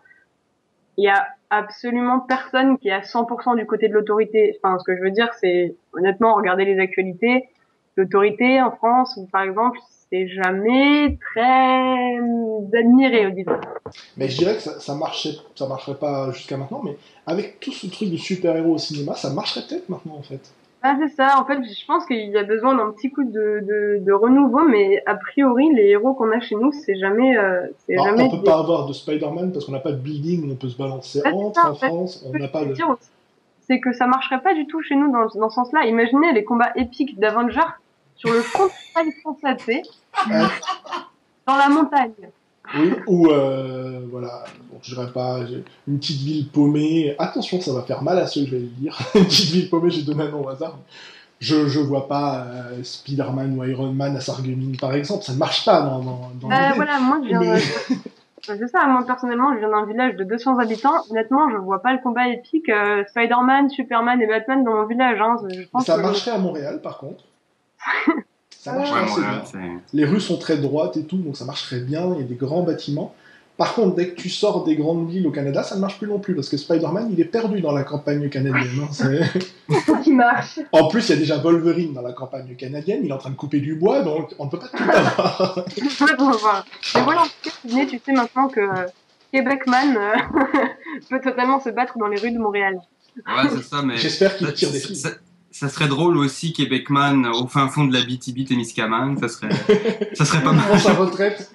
il y a absolument personne qui est à 100% du côté de l'autorité. Enfin, ce que je veux dire, c'est honnêtement, regardez les actualités. L'autorité en France, par exemple, c'est jamais très admiré, disons. Mais je dirais que ça, ça ça marcherait pas jusqu'à maintenant, mais avec tout ce truc de super-héros au cinéma, ça marcherait peut-être maintenant en fait. Ah, c'est ça. En fait, je pense qu'il y a besoin d'un petit coup de, de, de renouveau, mais a priori, les héros qu'on a chez nous, c'est jamais, euh, Alors, jamais. on peut pas avoir de Spider-Man parce qu'on n'a pas de building où on peut se balancer c'est entre ça, en en fait. France, on n'a pas aussi, c'est que ça marcherait pas du tout chez nous dans, dans ce sens-là. Imaginez les combats épiques d'Avengers sur le front de français, dans la montagne. Oui, ou euh, voilà, bon, je dirais pas, une petite ville paumée. Attention, ça va faire mal à ceux que je vais le dire. *laughs* une petite ville paumée, j'ai donné un nom au hasard. Je, je vois pas euh, Spider-Man ou Iron Man à Sarreguemines, par exemple. Ça ne marche pas dans, dans, dans Euh, l'idée. voilà, moi, je viens. Mais- *laughs* C'est ça, moi personnellement, je viens d'un village de 200 habitants. Honnêtement, je vois pas le combat épique euh, Spider-Man, Superman et Batman dans mon village. Hein. Je pense Ça que- marcherait à Montréal, par contre. *laughs* Ça assez Montréal, bien. c'est- Les rues sont très droites et tout, donc ça marcherait bien. Il y a des grands bâtiments. Par contre, dès que tu sors des grandes villes au Canada, ça ne marche plus non plus, parce que Spider-Man, il est perdu dans la campagne canadienne. hein, c'est- *laughs* Faut qu'il marche. En plus, il y a déjà Wolverine dans la campagne canadienne, il est en train de couper du bois, donc on ne peut pas tout avoir. *laughs* Mais voilà, en tout cas, Sydney, tu sais maintenant que Québecman euh, *laughs* peut totalement se battre dans les rues de Montréal. Ouais, c'est ça, mais. J'espère qu'il tire des filles. Ça- serait drôle aussi, Québecman, au fin fond de la BTB-Témiscamingue, ça serait, ça serait pas *laughs* mal. sa retraite.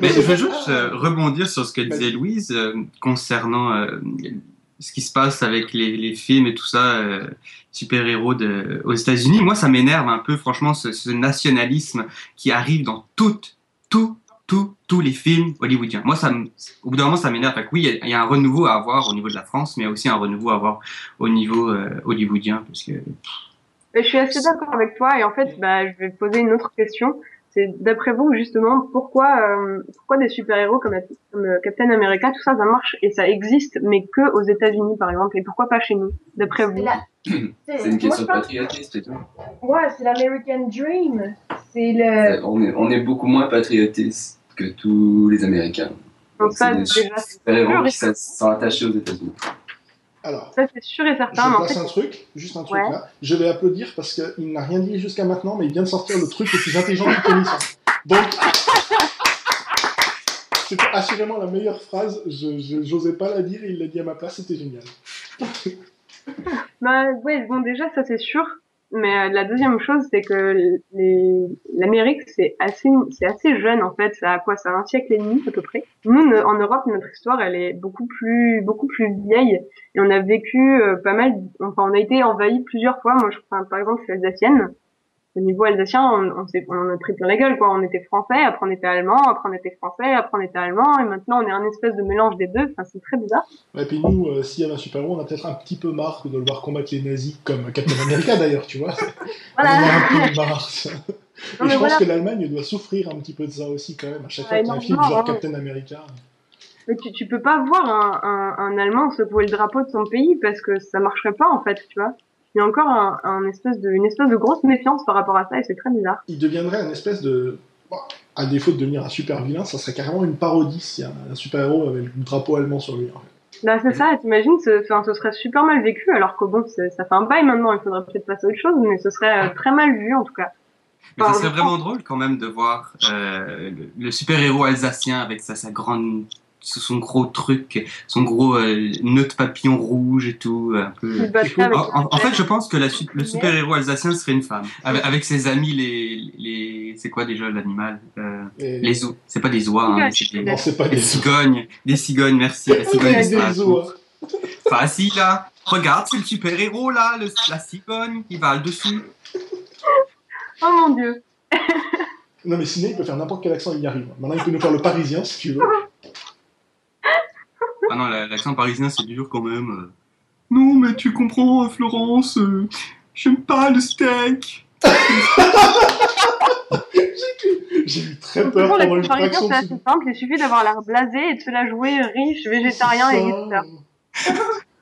Mais je veux *laughs* juste euh, rebondir sur ce que disait Louise euh, concernant euh, ce qui se passe avec les, les films et tout ça, super-héros aux États-Unis. Moi, ça m'énerve un peu, franchement, ce, ce nationalisme qui arrive dans toutes, tout, tout, tous les films hollywoodiens. Moi, ça, au bout d'un moment, ça m'énerve. Oui, il y a- il y, a un renouveau à avoir au niveau de la France, mais il y a aussi un renouveau à avoir au niveau euh, hollywoodien, parce que je suis assez d'accord avec toi et en fait, bah, je vais poser une autre question. C'est d'après vous justement pourquoi euh, pourquoi des super-héros comme, comme euh, Captain America tout ça ça marche et ça existe mais que aux États-Unis par exemple et pourquoi pas chez nous d'après vous *clears throat* C'est la- C'est une question patriotiste et tout. Ouais, c'est l'American Dream. C'est le. On est, on est beaucoup moins patriotiste que tous les Américains. Donc ça déjà c'est sont- attachés aux États-Unis. Alors, ça c'est sûr et je certain en place fait un truc, juste un truc Ouais. là. Je vais applaudir parce qu'il n'a rien dit jusqu'à maintenant, mais il vient de sortir le truc le plus intelligent de toute l'émission. Donc, c'était assurément la meilleure phrase. Je je- j'osais pas la dire et il l'a dit à ma place, c'était génial. Bah ouais, bon déjà ça c'est sûr, mais euh, la deuxième chose c'est que l'Amérique c'est assez c'est assez jeune en fait, ça a quoi? Ça un siècle et demi à peu près. Nous en Europe notre histoire elle est beaucoup plus beaucoup plus vieille et on a vécu euh, pas mal enfin on a été envahi plusieurs fois. Moi je enfin, par exemple je suis. Au niveau alsacien, on, on, s'est- on en a pris plein la gueule, quoi. On était français, après on était allemand, après on était français, après on était allemand, et maintenant on est un espèce de mélange des deux. Enfin, c'est très bizarre. Et puis nous, euh, s'il y avait un super-héros, on a peut-être un petit peu marre de le voir combattre les nazis, comme Captain America d'ailleurs, tu vois. *laughs* On a un peu marre. *laughs* Et je pense que l'Allemagne doit souffrir un petit peu de ça aussi quand même. À chaque fois qu'il y a un film genre non. Captain America. Mais tu, tu peux pas voir un, un, un Allemand secouer le drapeau de son pays parce que ça marcherait pas en fait, tu vois. Il y a encore un, un espèce de, une espèce de grosse méfiance par rapport à ça et c'est très bizarre. il deviendrait un espèce de. Bon, à défaut de devenir un super vilain, ça serait carrément une parodie si un, un super-héros avait le drapeau allemand sur lui. en fait. Bah c'est ça, t'imagines, ce, enfin, ce serait super mal vécu, alors que bon, ça fait un bail maintenant, il faudrait peut-être passer à autre chose, mais ce serait euh, très mal vu en tout cas. Mais ça serait vraiment drôle quand même de voir euh, le, le super-héros alsacien avec sa, sa grande, son gros truc, son gros euh, nœud de papillon rouge et tout. Un peu... Battrait avec En, fait, je pense que la su- le super-héros alsacien serait une femme. Avec, avec ses amis, les. les c'est quoi déjà l'animal euh, Et- Les oies. C'est pas des oies, hein, c'est des, Non, c'est pas des des cigognes. Des cigognes, merci. La cigogne de des oies. Facile là. Regarde, c'est le super-héros là, le- la cigogne, il va le dessus. Oh mon dieu. Non, mais Ciné, il peut faire n'importe quel accent, il y arrive. Maintenant, il peut nous faire le parisien si tu veux. *laughs* Ah non, la- l'accent parisien, c'est dur quand même. euh. Non, mais tu comprends, euh, Florence, euh, j'aime pas le steak. J'ai eu très peur pendant comparaison, fraction c'est assez simple, il suffit d'avoir l'air blasé et de se la jouer riche, végétarien et hipster.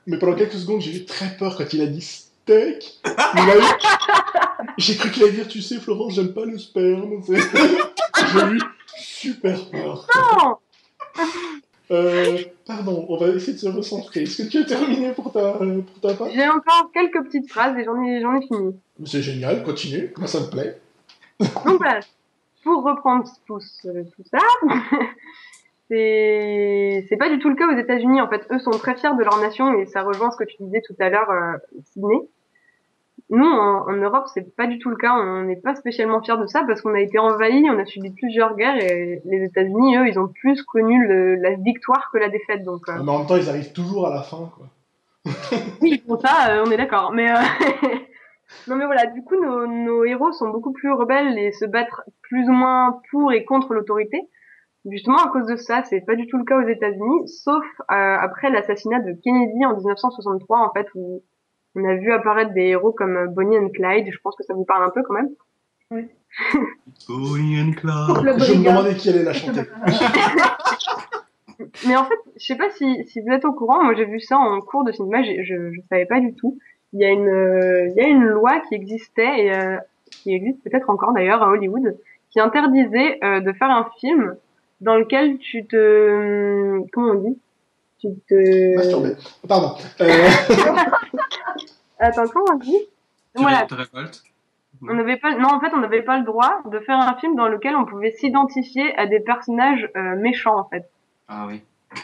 Mais pendant quelques secondes, j'ai eu très peur quand il a dit steak. J'ai cru qu'il allait dire, tu sais, Florence, j'aime pas le sperme. *laughs* J'ai eu super peur. Non Euh, pardon, on va essayer de se recentrer. Est-ce que tu as terminé pour ta, euh, pour ta part? J'ai encore quelques petites phrases et j'en ai, ai fini. C'est génial, continue. Moi, ça me plaît. Donc voilà, pour reprendre tout, tout ça, *laughs* c'est c'est pas du tout le cas aux États-Unis. En fait, eux sont très fiers de leur nation et ça rejoint ce que tu disais tout à l'heure, euh, Sydney. Nous, en, en Europe, c'est pas du tout le cas. On n'est pas spécialement fiers de ça parce qu'on a été envahis, on a subi plusieurs guerres et les États-Unis, eux, ils ont plus connu le- la victoire que la défaite. Donc, euh, Mais en même temps, ils arrivent toujours à la fin, quoi. *laughs* oui, pour ça, euh, on est d'accord. Mais euh, *laughs* non, mais voilà, du coup, nos, nos héros sont beaucoup plus rebelles et se battent plus ou moins pour et contre l'autorité. Justement, à cause de ça, c'est pas du tout le cas aux États-Unis, sauf euh, après l'assassinat de Kennedy en 1963, en fait, où on a vu apparaître des héros comme Bonnie and Clyde. Je pense que ça vous parle un peu quand même. *laughs* Bonnie and Clyde. Je me demandais qui allait la chanter. *laughs* Mais en fait, je sais pas si, si vous êtes au courant. Moi, j'ai vu ça en cours de cinéma. Je, je savais pas du tout. Il y a une, euh, il y a une loi qui existait et euh, qui existe peut-être encore d'ailleurs à Hollywood, qui interdisait euh, de faire un film dans lequel tu te, comment on dit, tu te, Masturbé. Pardon. Euh, *laughs* *laughs* attends, comment on dit? Tu Voilà, te révoltes on n'avait pas, non, en fait, on n'avait pas le droit de faire un film dans lequel on pouvait s'identifier à des personnages euh, méchants, en fait. Ah oui.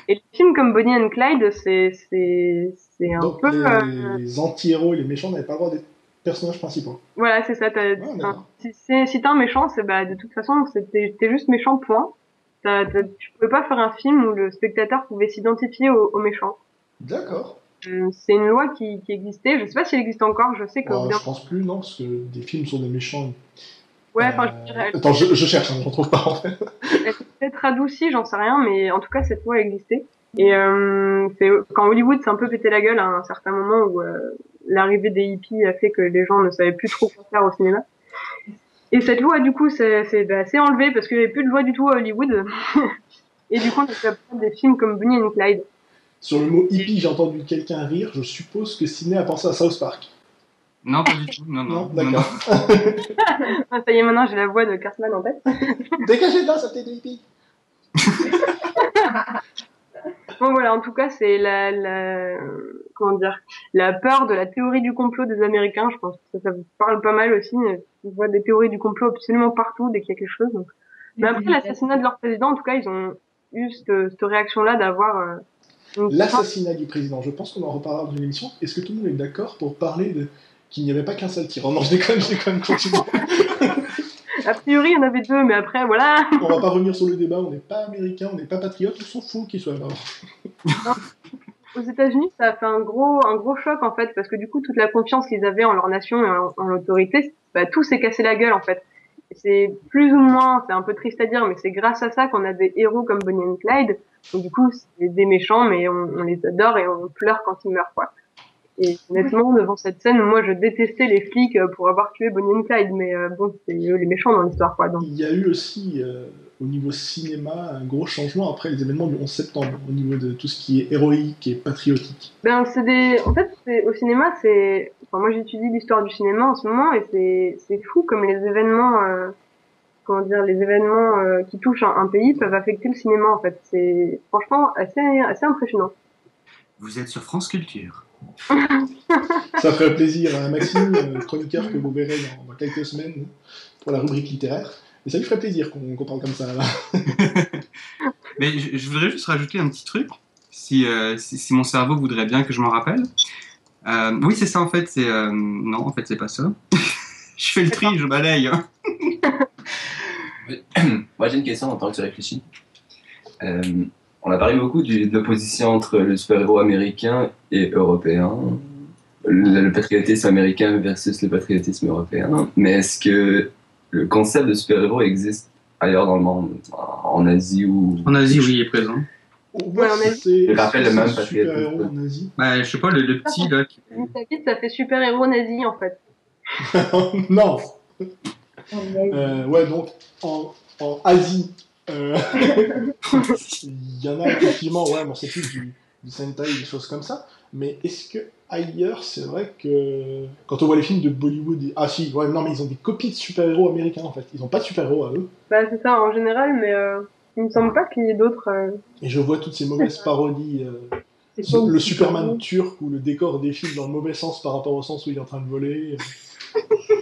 Et les films comme Bonnie and Clyde, c'est, c'est, c'est un donc, peu, les, euh, les anti-héros et les méchants n'avaient pas le droit d'être personnages principaux. Voilà, c'est ça. t'as- enfin, si c'est si t'es un méchant, c'est bah de toute façon c'était t'es juste méchant point. T'as- tu pouvais pas faire un film où le spectateur pouvait s'identifier au, au méchant. D'accord. Euh, C'est une loi qui, qui existait. Je sais pas si elle existe encore. Je sais que Euh, je pense plus, non, parce que des films sont des méchants. ouais, enfin Euh, je dirais, elle Attends, je, je cherche, hein, je retrouve pas en fait. elle s'est peut-être radoucie, j'en sais rien, mais en tout cas cette loi existait. Et euh, c'est quand Hollywood s'est un peu pété la gueule à un certain moment où euh, l'arrivée des hippies a fait que les gens ne savaient plus trop quoi faire au cinéma. Et cette loi, du coup, c'est bah, enlevé parce qu'il n'y avait plus de loi du tout à Hollywood. *laughs* Et du coup, on a fait des films comme Bonnie and Clyde. Sur le mot hippie, j'ai entendu quelqu'un rire. Je suppose que Sidney a pensé à South Park. Non, pas du tout. Non, non. Non, non, non. d'accord. *laughs* Ah, ça y est, maintenant j'ai la voix de Cartman en tête. *laughs* Dégagez de là, ça tête de hippie. Bon voilà, en tout cas, c'est la, la comment dire, la peur de la théorie du complot des Américains. Je pense que ça, ça vous parle pas mal aussi. On voit des théories du complot absolument partout dès qu'il y a quelque chose. Donc. Mais après l'assassinat de leur président, en tout cas, ils ont eu cette, cette réaction-là d'avoir euh, L'assassinat du président, je pense qu'on en reparlera dans une émission. Est-ce que tout le monde est d'accord pour parler de qu'il n'y avait pas qu'un seul tyran? Non, je déconne, je déconne, continue. *laughs* A priori, il y en avait deux, mais après, voilà. *laughs* on va pas revenir sur le débat, on n'est pas américain, on n'est pas patriote, on s'en fout qu'il soit mort. Aux États-Unis, ça a fait un gros, un gros choc en fait, parce que du coup, toute la confiance qu'ils avaient en leur nation et en, en l'autorité, bah, tout s'est cassé la gueule en fait. C'est plus ou moins, c'est un peu triste à dire, mais c'est grâce à ça qu'on a des héros comme Bonnie and Clyde. Donc du coup, c'est des méchants, mais on, on les adore et on pleure quand ils meurent quoi. Et honnêtement, devant cette scène, moi, je détestais les flics euh, pour avoir tué Bonnie and Clyde, mais euh, bon, c'est eux les méchants dans l'histoire quoi. Donc Il y a eu aussi, euh, au niveau cinéma, un gros changement après les événements du 11 septembre, au niveau de tout ce qui est héroïque et patriotique. Ben, c'est des, en fait, c'est, au cinéma, c'est, enfin, moi, j'étudie l'histoire du cinéma en ce moment et c'est, c'est fou comme les événements, euh, comment dire, les événements euh, qui touchent un, un pays peuvent affecter le cinéma en fait. C'est franchement assez, assez impressionnant. Vous êtes sur France Culture. *laughs* Ça ferait plaisir à Maxime, euh, chroniqueur que vous verrez dans, dans quelques semaines pour la rubrique littéraire. Et ça lui ferait plaisir qu'on qu'on parle comme ça. Là. *laughs* Mais je, je voudrais juste rajouter un petit truc, si, euh, si, si mon cerveau voudrait bien que je m'en rappelle. Euh, oui, c'est ça en fait. C'est euh, non, en fait, c'est pas ça. *laughs* je fais le tri, je balaye. hein. *clears throat* Moi, j'ai une question en tant que tu réfléchis. On a parlé beaucoup de l'opposition entre le super-héros américain et européen, le, le patriotisme américain versus le patriotisme européen. Mais est-ce que le concept de super-héros existe ailleurs dans le monde, en en Asie ou En Asie, oui, il est présent. Ouais, on a- si c'est Je rappelle le même patriotisme. super-héros en Asie. Bah, je sais pas, le, le petit là. qui- ça fait super héros nazi en fait. *laughs* non Euh, Ouais, donc en, en Asie, euh, *laughs* il y en a effectivement, ouais, bon, c'est plus du, du Sentai, des choses comme ça. Mais est-ce que ailleurs, c'est vrai que quand on voit les films de Bollywood, et- ah si, ouais, non, mais ils ont des copies de super-héros américains en fait. Ils ont pas de super-héros à eux. Bah c'est ça en général, mais euh, il me semble pas qu'il y ait d'autres. euh, Et je vois toutes ces mauvaises parodies. euh, pas- le Superman turc où le décor défile dans le mauvais sens par rapport au sens où il est en train de voler. *laughs*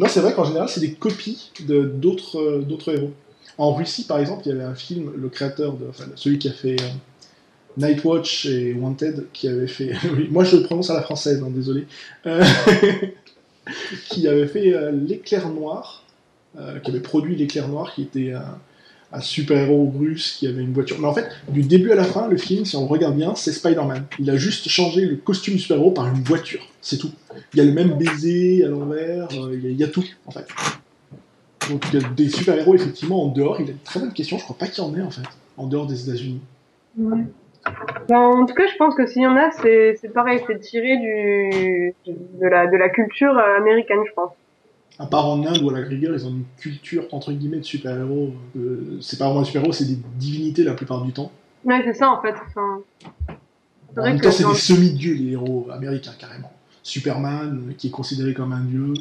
non, c'est vrai qu'en général, c'est des copies de- d'autres euh, d'autres héros. En Russie, par exemple, il y avait un film, le créateur, de, celui qui a fait euh, Nightwatch et Wanted, qui avait fait. *laughs* moi, je le prononce à la française, hein, désolé. Euh, *laughs* qui avait fait euh, L'éclair noir, qui avait produit L'éclair noir, qui était un, un super-héros russe qui avait une voiture. Mais en fait, du début à la fin, le film, si on regarde bien, c'est Spider-Man. Il a juste changé le costume du super-héros par une voiture. C'est tout. Il y a le même baiser à l'envers, euh, il y, a- tout, en fait. Donc il y a des super-héros, effectivement, en dehors. Il a une très bonne question, je crois pas qu'il y en ait, en fait, en dehors des États-Unis. Ben, en tout cas, je pense que s'il y en a, c'est pareil, c'est tiré du de la de la culture euh, américaine, je pense. À part en Inde, où à la rigueur, ils ont une culture, entre guillemets, de super-héros. Euh, c'est pas vraiment des super-héros, c'est des divinités la plupart du temps. Ouais, c'est ça en fait. Enfin, En même temps, c'est des semi-dieux, les héros américains, carrément. Superman, euh, qui est considéré comme un dieu.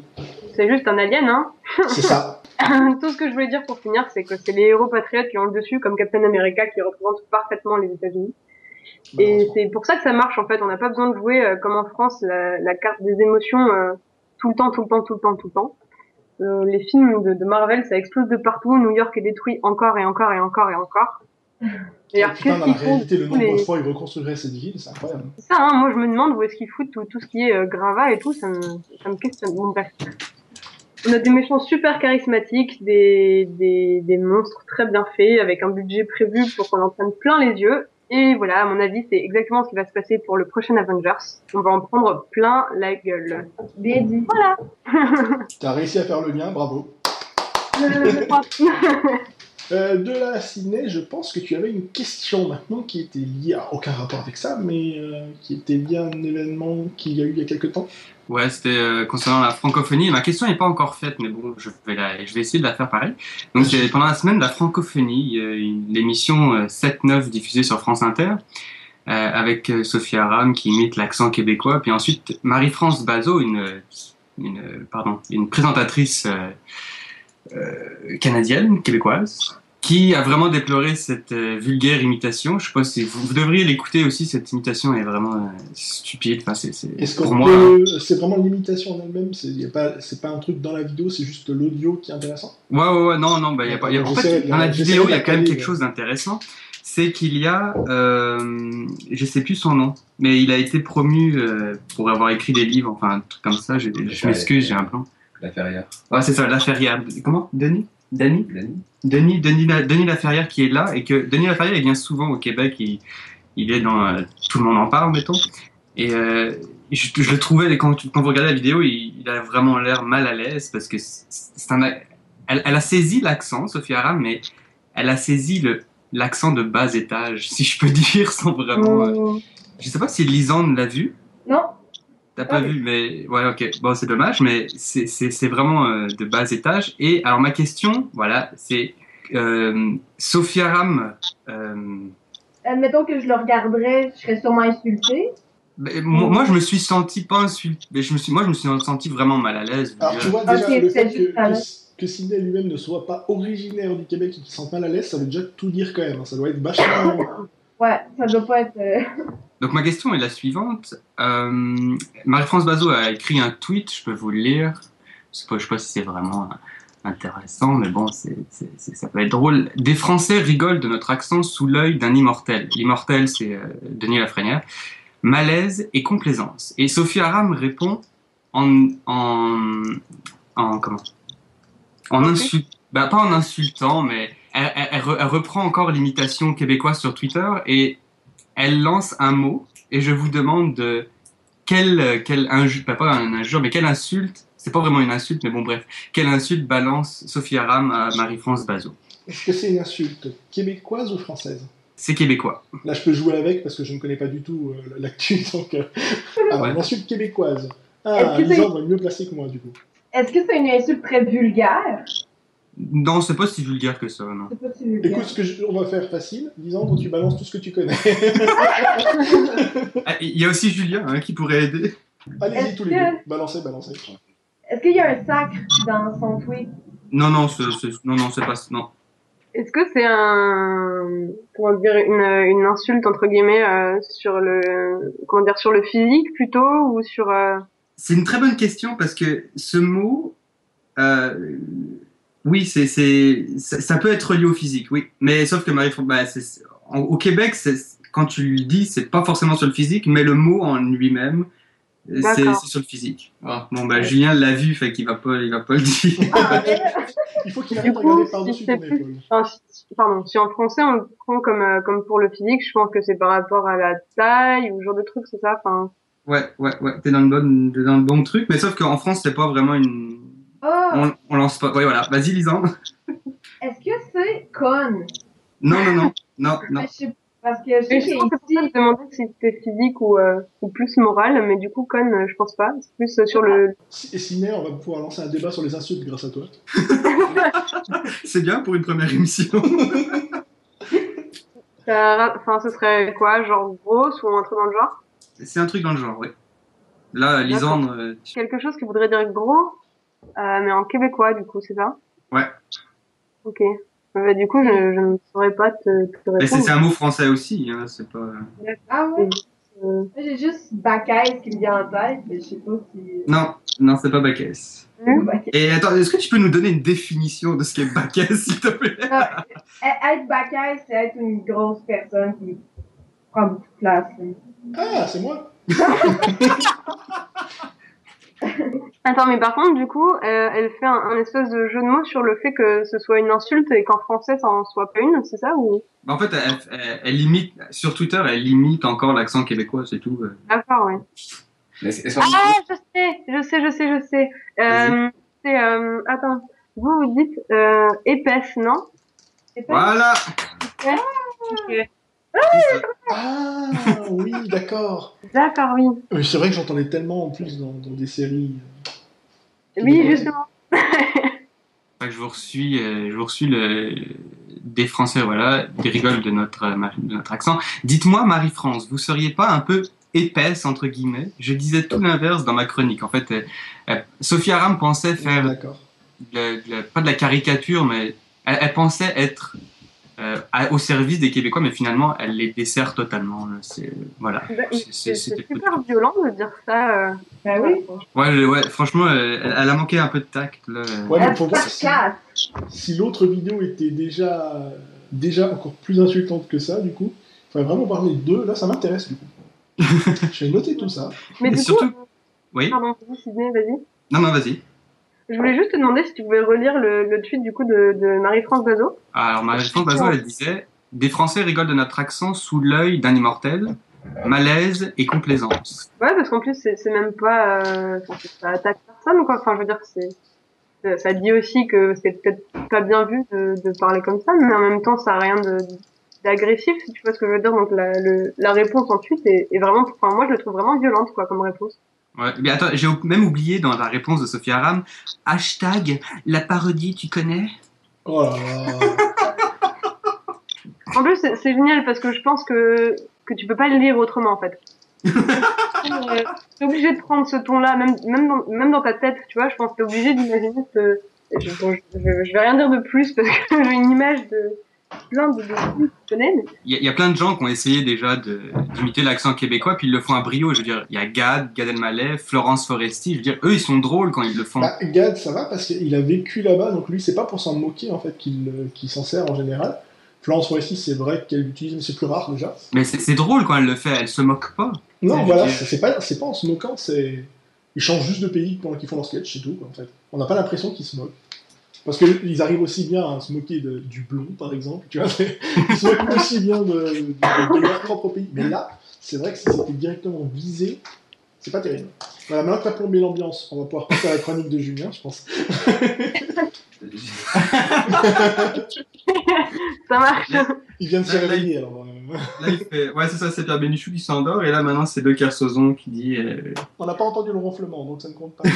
c'est juste un alien, hein. C'est ça. *laughs* Tout ce que je voulais dire pour finir, c'est que c'est les héros patriotes qui ont le dessus, comme Captain America, qui représente parfaitement les États-Unis. Et c'est pour ça que ça marche en fait. On n'a pas besoin de jouer euh, comme en France la, la carte des émotions euh, tout le temps, tout le temps, tout le temps, tout le temps. Euh, les films de, de Marvel, ça explose de partout. New York est détruit encore et encore et encore et encore. *laughs* D'ailleurs, qu'est-ce qu'ils font réalité, le nombre de les... fois ils reconstruiraient cette ville, c'est incroyable. C'est ça, hein, moi je me demande où est-ce qu'ils foutent tout, tout ce qui est euh, gravat et tout, ça me, ça me questionne. Bon, bref. On a des méchants super charismatiques, des, des, des monstres très bien faits, avec un budget prévu pour qu'on en prenne plein les yeux. Et voilà, à mon avis, c'est exactement ce qui va se passer pour le prochain Avengers. On va en prendre plein la gueule. Bien dit. Voilà. *laughs* T'as réussi à faire le lien, bravo. Je crois. *laughs* Euh, de la ciné, je pense que tu avais une question maintenant qui était liée à aucun rapport avec ça, mais euh, qui était liée à un événement qu'il y a eu il y a quelque temps. Ouais, c'était euh, concernant la francophonie. Ma question n'est pas encore faite, mais bon, je vais, la, je vais essayer de la faire pareil. Donc, pendant la semaine de la francophonie, l'émission euh, 7-9 diffusée sur France Inter, euh, avec euh, Sophie Aram qui imite l'accent québécois, puis ensuite Marie-France Bazot, une, une, euh, pardon, une présentatrice euh, euh, canadienne, québécoise, qui a vraiment déploré cette euh, vulgaire imitation? Je sais pas si vous, vous devriez l'écouter aussi, cette imitation est vraiment euh, stupide. Enfin, c'est, c'est- Est-ce pour qu'on moi, peut... C'est vraiment l'imitation en elle-même, c'est y a pas... c'est pas un truc dans la vidéo, c'est juste l'audio qui est intéressant? Ouais, ouais, ouais, non, non, bah, y a pas, y a, en fait, dans la- la vidéo, il y a la quand même quelque chose d'intéressant. C'est qu'il y a, euh, je sais plus son nom, mais il a été promu euh, pour avoir écrit des livres, enfin, un truc comme ça. Je, je m'excuse, j'ai un plan. la Ferrière Ouais, c'est ça, Laferrière. Comment Denis? Denis Denis Denis, Denis, La- Denis Laferrière qui est là, et que Denis Laferrière, il vient souvent au Québec, il, il est dans. euh, tout le monde en parle, mettons. Et euh, je, je le trouvais, quand, quand vous regardez la vidéo, il, il a vraiment l'air mal à l'aise, parce que c'est un. Elle, elle a saisi l'accent, Sophie Aram, mais elle a saisi le l'accent de bas étage, si je peux *laughs* dire, sans vraiment. euh, Mmh. Je sais pas si Lisande l'a vu. Non. T'as pas vu, mais ouais, ok. Bon, c'est dommage, mais c'est- vraiment euh, de bas étage. Et alors, ma question, voilà, c'est euh, Sophia Ram. Euh, Admettons que je le regarderais, je serais sûrement insultée. ben, moi, moi, je me suis senti pas insulté, mais je me suis, moi, je me suis senti vraiment mal à l'aise. Alors tu vois déjà le fait que, que, que Sidney lui-même ne soit pas originaire du Québec et qu'il se sente mal à l'aise, ça veut déjà tout dire quand même. hein. Ça doit être vachement. *coughs* Ouais, ça doit pas être. euh, *laughs* Donc ma question est la suivante. Euh, Marie-France Bazot a écrit un tweet, je peux vous le lire. Je sais je sais pas si c'est vraiment intéressant, mais bon, ça peut être drôle. Des Français rigolent de notre accent sous l'œil d'un immortel. L'immortel, c'est euh, Denis Lafrenière. Malaise et complaisance. Et Sophie Aram répond en, en, en comment? En Ok. insultant, bah, pas en insultant, mais elle, elle- elle re- elle reprend encore l'imitation québécoise sur Twitter et elle lance un mot et je vous demande de quelle, quelle injure, pas, pas un injure, mais quelle insulte, c'est pas vraiment une insulte, mais bon bref, quelle insulte balance Sophie Aram à Marie-France Bazot Est-ce que c'est une insulte québécoise ou française? C'est québécois. Là, je peux jouer avec parce que je ne connais pas du tout euh, l'actu. *laughs* Donc, euh, alors, Ouais. une insulte québécoise. Ah, Lisandre est mieux placée que moi, du coup. Est-ce que c'est une insulte très vulgaire? Non, c'est pas si vulgaire que ça, non. Pas si vulgaire. Écoute, ce que je- on va faire facile. Lisandre, tu balances tout ce que tu connais. *laughs* Ah, Il y a aussi Julien hein, qui pourrait aider. Allez-y Est-ce tous les que- deux. Balancez, balancez. Est-ce qu'il y a un sacre dans son tweet? Non, non, c'est, c'est- non, non, c'est pas, non. Est-ce que c'est un, comment dire, une, une insulte entre guillemets euh, sur le, comment dire, sur le physique plutôt ou sur, euh, C'est une très bonne question parce que ce mot, euh, oui, c'est, c'est, ça, ça peut être lié au physique, oui. Mais sauf que Marie, bah, c'est, en- au Québec, c'est, quand tu le dis, c'est pas forcément sur le physique, mais le mot en lui-même, euh, c'est, sur le physique. Ah, bon, bah, Julien l'a vu, fait qu'il va pas, il va pas le dire. Ah, *laughs* mais- Il faut qu'il arrête de coup, regarder si par-dessus c'est ton plus- épaule. enfin, si- pardon, si en français on le prend comme, euh, comme pour le physique, je pense que c'est par rapport à la taille ou ce genre de truc, c'est ça, enfin. Ouais, ouais, ouais, t'es dans le bon, t'es dans le bon truc, mais sauf qu'en France, c'est pas vraiment une, Ah, on, on lance pas. Ouais, voilà. Vas-y, Lisandre. est-ce que c'est con? Non, non, non, non, *laughs* non. Parce que je sais Mais je pense que c'est pour ça que qu'ici, je demandais si c'était physique ou, euh, ou plus moral, mais du coup, con, je pense pas. C'est plus euh, sur le, Et Sidney, on va pouvoir lancer un débat sur les insultes grâce à toi. *laughs* C'est bien pour une première émission. *laughs* ça- enfin, ce serait quoi, genre grosse ou un truc dans le genre? C'est un truc dans le genre, oui. Là, Lisandre, euh, tu- quelque chose qui voudrait dire gros, euh, mais en québécois, du coup, c'est ça? Ouais. Ok. Euh, Bah, du coup, je, je ne saurais pas te, te mais c'est répondre. c'est un mot français aussi, hein, c'est pas. ah ouais, Euh, j'ai juste Bacaise qui me vient en tête, mais je sais pas si. Non, non, c'est pas Bacchès. Bacaise. Et attends, est-ce que tu peux nous donner une définition de ce qu'est Bacchès, s'il te plaît? Ah, Être Bacaise, c'est être une grosse personne qui prend beaucoup de place. hein. Ah, c'est moi *laughs* Attends, mais par contre, du coup, euh, elle fait un, un espèce de jeu de mots sur le fait que ce soit une insulte et qu'en français, ça en soit pas une, c'est ça ou? Bah, En fait, elle, elle, elle imite, sur Twitter, elle imite encore l'accent québécooi, c'est tout. euh. D'accord, ouais. Mais est-ce qu'on Ah, je sais, je sais, je sais, je sais. Euh, c'est, euh, attends, vous vous dites euh, épaisse, non? Voilà Ok. Ah, oui, d'accord. D'accord, oui. Oui, c'est vrai que j'entendais tellement en plus dans, dans des séries. Oui, justement. Je vous reçus, euh, je vous reçus le, des Français, voilà, des rigoles de notre, euh, de notre accent. Dites-moi, Marie-France, vous seriez pas un peu épaisse, entre guillemets? Je disais tout l'inverse dans ma chronique. En fait, euh, euh, Sophie Aram pensait faire, D'accord. de la- de la- pas de la caricature, mais elle, elle pensait être à- au service des Québécois, mais finalement, elle les dessert totalement. là. C'est, voilà. Bah, C'est- super violent de dire ça. euh. Ben oui. Ouais, franchement, euh, elle, elle a manqué un peu de tact. Là. Ouais, mais voir si, l'autre vidéo était déjà, déjà encore plus insultante que ça, du coup. Il faudrait vraiment parler de deux. Là, ça m'intéresse, du coup. *laughs* Je vais noter tout ça. Mais du surtout- coup, Oui pardon, vas-y. Non, non, vas-y. Je voulais juste te demander si tu pouvais relire le, le tweet du coup de, de Marie-France Bazot. Alors, Marie-France Bazot, elle disait Des Français rigolent de notre accent sous l'œil d'un immortel, malaise et complaisance. Ouais, parce qu'en plus, c'est même pas. Euh, ça attaque personne, quoi. Enfin, je veux dire, c'est. ça- Ça dit aussi que c'est peut-être pas bien vu de, de parler comme ça, mais en même temps, ça a rien de d'agressif, si tu vois ce que je veux dire. Donc la, le, la réponse ensuite est, est vraiment, enfin moi je le trouve vraiment violente quoi comme réponse. Ouais, mais attends, j'ai même oublié dans la réponse de Sophie Aram hashtag la parodie, tu connais? Oh là là. *laughs* En plus c'est génial parce que je pense que que tu peux pas le lire autrement en fait. *laughs* Euh, t'es obligé de prendre ce ton-là, même même dans même dans ta tête, tu vois. Je pense que t'es obligé d'imaginer ce je, bon, je, je vais rien dire de plus parce que *laughs* j'ai une image de plein de, de Il y, a- il y a plein de gens qui ont essayé déjà d'imiter l'accent québécois, puis ils le font à brio. Je veux dire, il y a Gad, Gad Elmaleh, Florence Foresti. Je veux dire, eux, ils sont drôles quand ils le font. Bah, Gad, ça va parce qu'il a vécu là-bas, donc lui, c'est pas pour s'en moquer en fait qu'il s'en sert en général. Florence Foresti, c'est vrai qu'elle l'utilise, mais c'est plus rare déjà. Mais c'est drôle quand elle le fait, elle se moque pas. Non, C'est- voilà, c'est- pas, c'est pas en se moquant, c'est. Ils changent juste de pays pendant qu'ils font leur sketch, c'est tout, quoi, en fait. On n'a pas l'impression qu'ils se moquent. Parce qu'ils arrivent aussi bien à se moquer de- du blond, par exemple, tu vois. Ils se moquent aussi bien de, de- de leur propre pays. Mais là, c'est vrai que si c'était directement visé, c'est pas terrible. Voilà, maintenant que t'as plombé l'ambiance, on va pouvoir passer à la chronique de Julien, je pense. *laughs* ça marche. Il vient de se réveiller, alors. Là, il fait... Ouais, c'est ça, c'est Pierre Bénichou qui s'endort, et là, maintenant, c'est De Kersozon qui dit... euh, On n'a pas entendu le ronflement, donc ça ne compte pas. *laughs*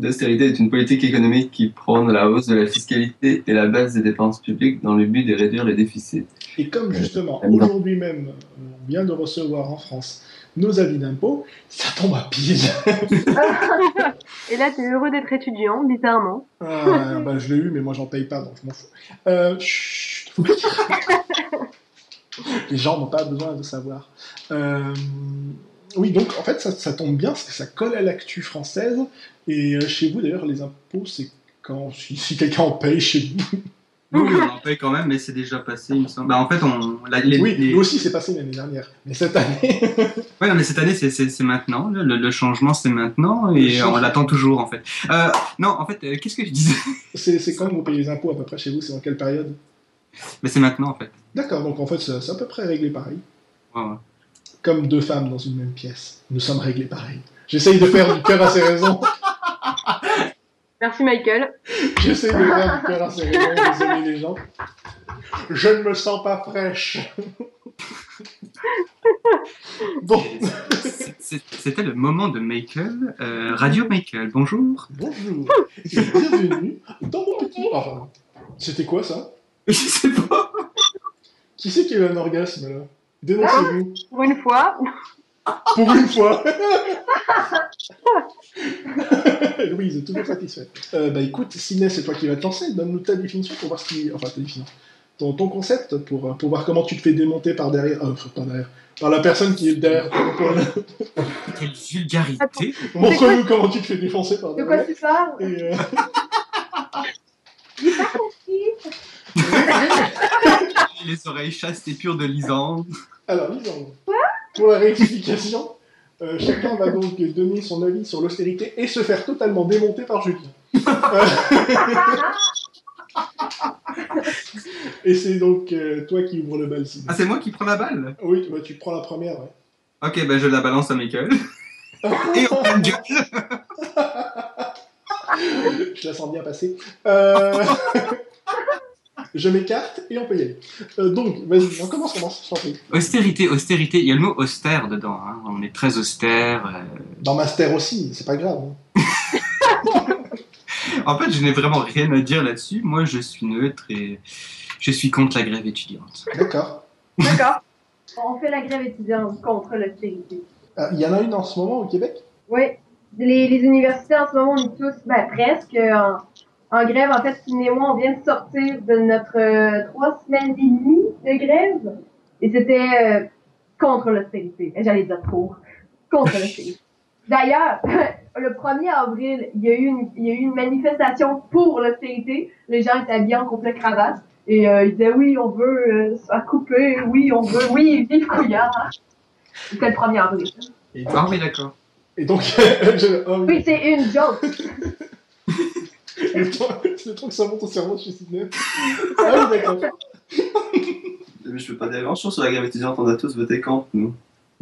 L'austérité est une politique économique qui prône la hausse de la fiscalité et la baisse des dépenses publiques dans le but de réduire les déficits. Et comme justement, aujourd'hui même, on vient de recevoir en France nos avis d'impôts, ça tombe à pile. *laughs* Et là, t'es heureux d'être étudiant, bizarrement. Ah, bah, je l'ai eu, mais moi j'en paye pas, donc je m'en fous. Euh, chut. Les gens n'ont pas besoin de savoir. Euh, oui, donc en fait, ça, ça tombe bien, parce que ça colle à l'actu française. Et euh, chez vous, d'ailleurs, les impôts, c'est quand *laughs* si, si quelqu'un en paye chez vous. Oui, on en paye quand même, mais c'est déjà passé, il me semble. Bah, en fait, on... la- les- Oui, les- nous aussi, c'est passé l'année dernière. Mais cette année, *laughs* non, mais cette année, c'est- maintenant. Le, le changement, c'est maintenant, et on l'attend toujours, en fait. Euh, non, en fait, euh, qu'est-ce que je disais? *laughs* C'est quand vous payez les impôts à peu près chez vous C'est dans quelle période? Mais c'est maintenant, en fait. D'accord, donc en fait, c'est à peu près réglé pareil. Ouais, ouais. Comme deux femmes dans une même pièce. Nous sommes réglés pareil. J'essaye de faire du cœur à ses raisons. Merci Michael. J'essaye de faire du cœur à ses raisons. Désolé les gens. Je ne me sens pas fraîche. *laughs* bon, C'était le moment de Michael. Euh, Radio Michael, bonjour. bonjour. Et bienvenue dans mon petit... Enfin, c'était quoi ça? *laughs* Je sais pas. Qui c'est qui a eu un orgasme là? Dénoncez-vous. Pour une fois, Pour une fois. *laughs* Louise est toujours satisfaite. Euh, bah écoute, Ciné, c'est toi qui vas te lancer. Donne-nous ta définition pour voir ce qui. Enfin, ta définition. Ton, ton concept pour, euh, pour voir comment tu te fais démonter par derrière. Euh, enfin, par derrière. Par la personne qui est derrière. *laughs* Quelle vulgarité. Montre-nous comment tu te fais défoncer par De quoi derrière. tu parles euh, *laughs* J'ai pas compris. Les oreilles chastes et pures de Lisande. Alors, Lisande, pour la rectification, euh, chacun va donc donner son avis sur l'austérité et se faire totalement démonter par Julien. Euh, *laughs* et c'est donc euh, toi qui ouvre le bal. Ah, c'est moi qui prends la balle Oui, bah, tu prends la première, ouais. Ok, ben je la balance à Michael. *laughs* et on gueule. Je la sens bien passer. Euh, *laughs* Je m'écarte et on peut y aller. Euh, donc, vas-y, on commence, on commence. Austérité, austérité. Il y a le mot austère dedans. hein. On est très austère. euh. Dans Master aussi, c'est pas grave. hein. *laughs* En fait, je n'ai vraiment rien à dire là-dessus. Moi, je suis neutre et je suis contre la grève étudiante. D'accord. d'accord. On fait la grève étudiante contre l'austérité. Ah, Il y en a une en ce moment au Québec? Oui. Les, les universités en ce moment, on est tous, ben, presque en, en grève. En fait, Ciné et moi, on vient de sortir de notre euh, trois semaines et demie de grève. Et c'était euh, contre l'austérité. Et J'allais dire pour. Contre l'austérité. *laughs* D'ailleurs, *laughs* le 1er avril, il y, a eu une, il y a eu une manifestation pour l'austérité. Les gens étaient habillés en complet cravate. Et euh, ils disaient oui, on veut euh, se faire couper, oui, on veut, oui, vive Couillard. C'était le 1er avril. Et Ah oui, d'accord. et donc *laughs* je- oh, oui. Oui, c'est une joke. Le, temps, le que ça monte au cerveau chez Sidney. Ah oui, d'accord. Mais je peux pas dire grand chose sur la grève étudiante, on a tous voté contre, nous.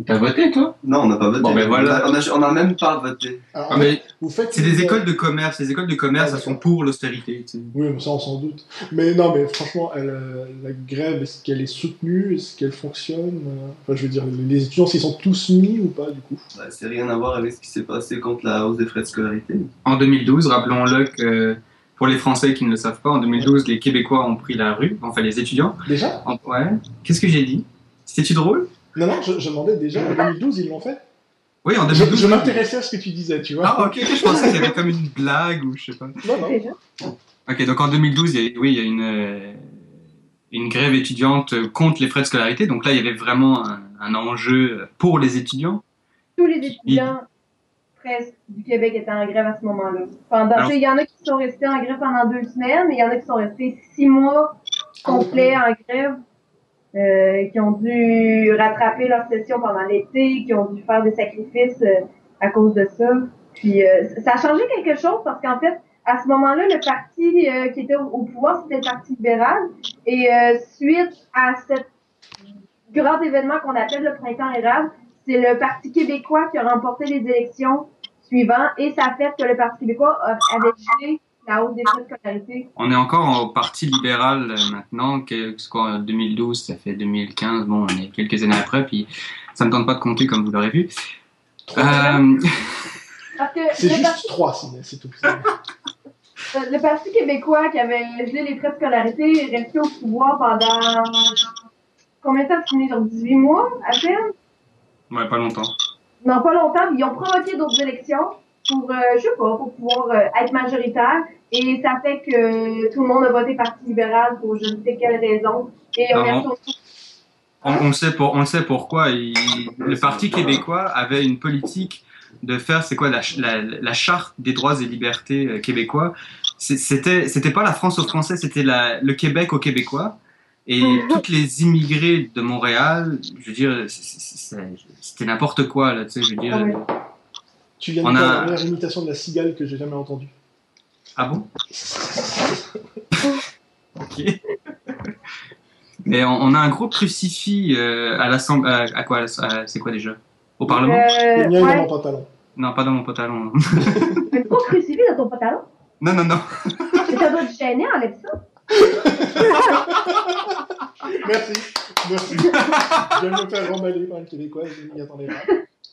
T'as voté, toi? Non, on n'a pas voté. Bon, ben voilà. On a, on a même pas voté. Alors, Ah, mais vous faites c'est des écoles de commerce. Les écoles de commerce, Ah, elles sont pour l'austérité. tu sais. Oui, mais ça, on s'en doute. Mais non, mais franchement, elle, euh, la grève, est-ce qu'elle est soutenue? Est-ce qu'elle fonctionne? Euh, Enfin, je veux dire, les étudiants, s'ils sont tous mis ou pas, du coup? Bah, c'est rien à voir avec ce qui s'est passé contre la hausse des frais de scolarité. En 2012, rappelons-le que pour les Français qui ne le savent pas, en 2012, les Québécois ont pris la rue, enfin les étudiants. Déjà? En- Ouais. Qu'est-ce que j'ai dit? C'était-tu drôle? Non, non, je, je demandais déjà, en 2012, ils l'ont fait Oui, en Je, 2012. je m'intéressais à ce que tu disais, tu vois. Ah, ok, je pensais qu'il y avait comme une blague ou je sais pas. Non, non. Déjà. Ok, donc en 2012, il y a, oui, il y a une, euh, une grève étudiante contre les frais de scolarité. Donc là, il y avait vraiment un, un enjeu pour les étudiants. Tous les étudiants presque du Québec étaient en grève à ce moment-là. Pendant, il y en a qui sont restés en grève pendant deux semaines, mais il y en a qui sont restés six mois complets en grève, euh, qui ont dû rattraper leur session pendant l'été, qui ont dû faire des sacrifices euh, à cause de ça. Puis euh, ça a changé quelque chose parce qu'en fait, à ce moment-là, le parti euh, qui était au, pouvoir, c'était le Parti libéral. Et euh, suite à cet grand événement qu'on appelle le printemps érable, c'est le Parti québécois qui a remporté les élections suivantes et ça a fait que le Parti québécois avait gelé la hausse des frais de scolarité. On est encore au Parti libéral euh, maintenant, que, c'est quoi, en 2012, ça fait 2015, bon, on est quelques années après, puis ça me tente pas de compter comme vous l'aurez vu. Euh, *laughs* Parce que C'est le, juste parti, trois, c'est tout. *laughs* euh, le Parti québécois qui avait gelé les frais de scolarité est resté au pouvoir pendant combien de temps? C'est fini? Genre 18 mois à peine? ouais, pas longtemps. Non, pas longtemps. Ils ont provoqué d'autres élections pour, euh, je sais pas, pour pouvoir euh, être majoritaire. Et ça fait que tout le monde a voté Parti libéral pour je ne sais quelle raison. Et on est Non. On, on sait pour, on le sait pourquoi. il- le Parti québécois avait une politique de faire, c'est quoi, la, la, la charte des droits et libertés euh, québécois. C'était, c'était pas la France aux Français, c'était la, le Québec aux Québécois. Et toutes les immigrés de Montréal, je veux dire, c'était n'importe quoi, là, tu sais, je veux dire. Tu viens de On faire a- la meilleure imitation de la cigale que j'ai jamais entendue. Ah bon Ok. Mais on, on a un gros crucifix euh, à l'Assemblée. À, à quoi à- C'est quoi déjà? Au Parlement? Le Euh, mien est dans ouais. mon pantalon. Non, pas dans mon pantalon. Un gros crucifix dans ton pantalon? non, non, non. Mais ça doit te gêner, enlève ça. Merci, merci. je viens de me faire remballer par une québécoise, je m'y attendais pas.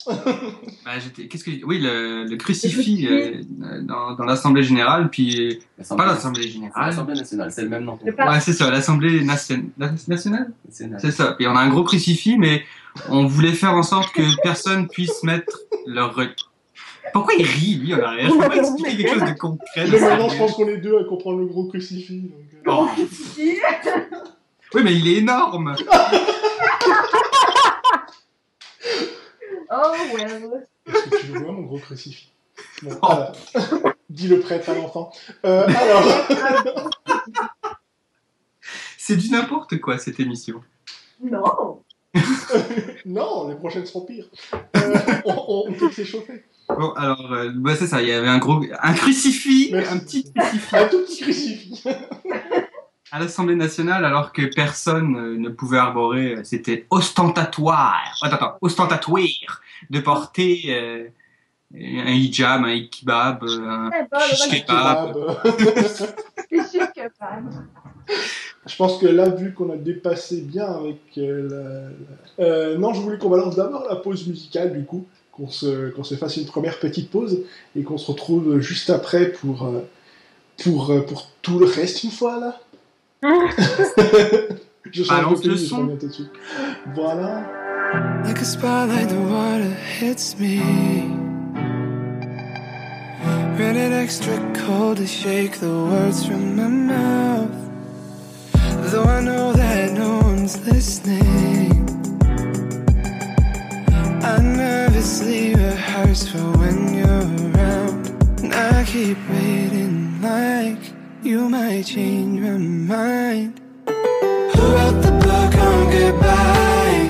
*laughs* Bah, Qu'est-ce que oui le, le crucifix euh, dans, dans l'Assemblée générale, puis pas l'Assemblée générale. L'Assemblée nationale, c'est le même nom. Ouais, c'est ça, l'Assemblée nation- nationale? Nationale. C'est ça. Et on a un gros crucifix, mais on voulait faire en sorte que personne puisse mettre leur. Pourquoi il rit, lui, en arrière? Je peux pas expliquer quelque chose de concret. Mais maintenant, je pense qu'on est deux à comprendre le gros crucifix. donc, euh, Oh. crucifix. Oui, mais il est énorme. *laughs* Oh, well. Est-ce que tu le vois, mon gros crucifix Bon, Oh. *laughs* dit le prêtre à l'enfant. Euh, alors, C'est du n'importe quoi cette émission. Non. *laughs* non, les prochaines seront pires. Euh, on, on, on peut s'échauffer. Bon, alors, euh, bah, c'est ça. Il y avait un gros, un crucifix, Merci. un petit crucifix Un tout petit crucifix. *laughs* à l'Assemblée nationale, alors que personne euh, ne pouvait arborer. euh, C'était ostentatoire. Attends, attends, ostentatoire de porter euh, un hijab, un kebab, un *laughs* shish kebab. Je pense que là, vu qu'on a dépassé bien avec euh, la, Euh, non, je voulais qu'on balance d'abord la pause musicale, du coup, qu'on se, qu'on se fasse une première petite pause et qu'on se retrouve juste après pour, pour, pour tout le reste une fois, là. Je change Balance de le son. tout de suite. Voilà. Like a spotlight, the water hits me. Rated extra cold to shake the words from my mouth. Though I know that no one's listening. I nervously rehearse for when you're around. And I keep waiting like you might change my mind. Who wrote the book on goodbye?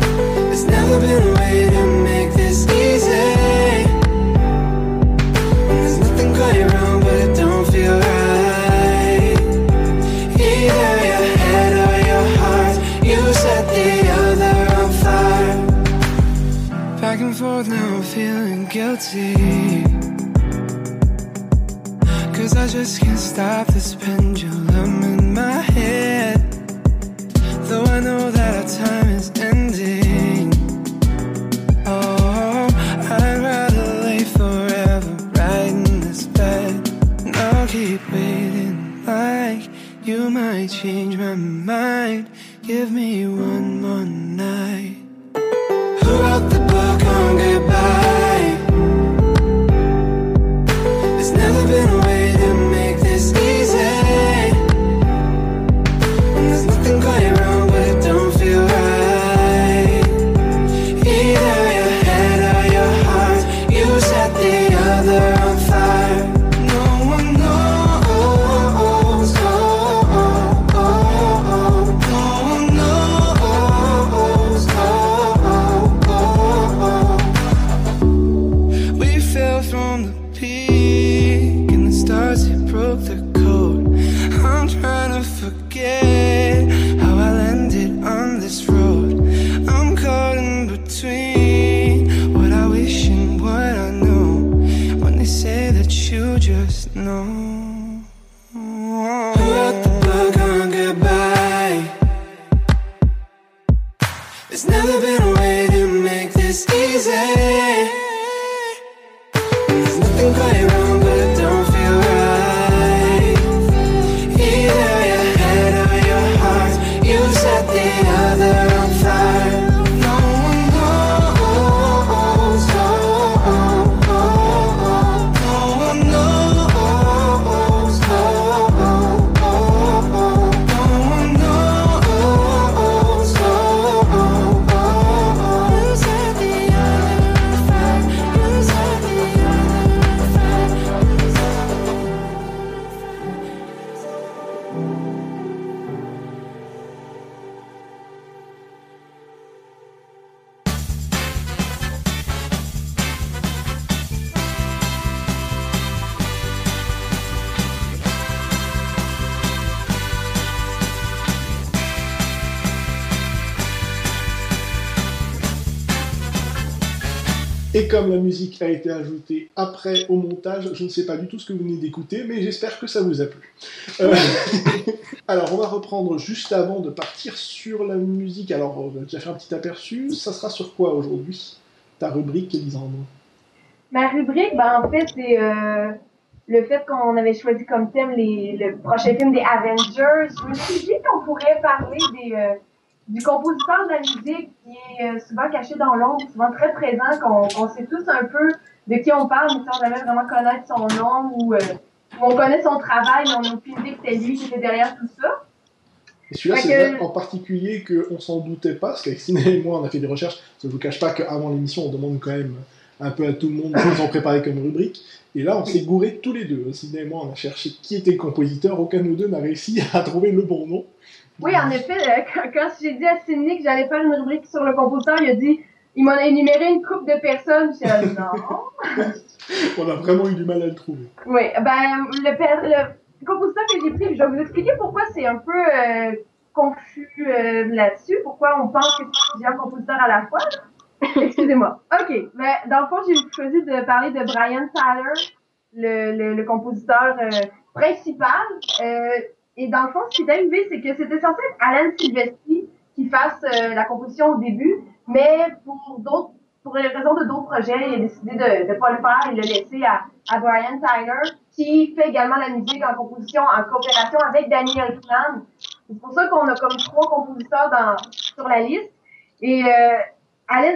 There's never been a way to make this easy. And there's nothing quite wrong, but it don't feel right. Either your head or your heart, you set the other on fire. Back and forth now, I'm feeling guilty. I just can't stop this pendulum in my head. Though I know that our time is ending. Oh, I'd rather lay forever right in this bed. And I'll keep waiting like you might change my mind. Give me one more night. A été ajoutée après au montage, je ne sais pas du tout ce que vous venez d'écouter, mais j'espère que ça vous a plu. Euh, *laughs* Alors, on va reprendre juste avant de partir sur la musique. Alors, on a déjà fait un petit aperçu. Ça sera sur quoi aujourd'hui Ta rubrique, Elisandre Ma rubrique, ben, en fait, c'est euh, le fait qu'on avait choisi comme thème les, le prochain film des Avengers. Je me suis dit qu'on pourrait parler des, euh, du compositeur de la musique qui est euh, souvent caché dans l'ombre, souvent très présent, qu'on qu'on sait tous un peu de qui on parle, mais sans jamais vraiment connaître son nom ou, euh, ou on connaît son travail, mais on n'a aucune idée que c'était lui qui était derrière tout ça. Et celui-là, c'est que- en particulier qu'on s'en doutait pas, parce qu'avec Ciné et moi, on a fait des recherches. Je vous cache pas qu'avant l'émission, on demande quand même un peu à tout le monde ce qu'ils ont préparé comme rubrique. Et là, on s'est gouré tous les deux. Ciné et moi, on a cherché qui était le compositeur. Aucun de nous deux n'a réussi à trouver le bon nom. Oui, en effet, euh, quand, quand j'ai dit à Sidney que j'allais faire une rubrique sur le compositeur, il a dit, il m'en a énuméré une couple de personnes. J'ai dit, non. *laughs* On a vraiment eu du mal à le trouver. Oui, ben, le, le compositeur que j'ai pris, je vais vous expliquer pourquoi c'est un peu euh, confus euh, là-dessus, pourquoi on pense que c'est plusieurs compositeurs à la fois. *laughs* Excusez-moi. OK, ben, dans le fond, j'ai choisi de parler de Brian Tyler, le, le, le compositeur euh, principal. Et dans le fond, ce qui est arrivé, c'est que c'était censé être Alan Silvestri qui fasse euh, la composition au début, mais pour d'autres les raisons de d'autres projets, il a décidé de ne pas le faire et le laisser à, Brian Tyler, qui fait également la musique en composition en coopération avec Daniel Elfman. C'est pour ça qu'on a comme trois compositeurs sur la liste. Et euh,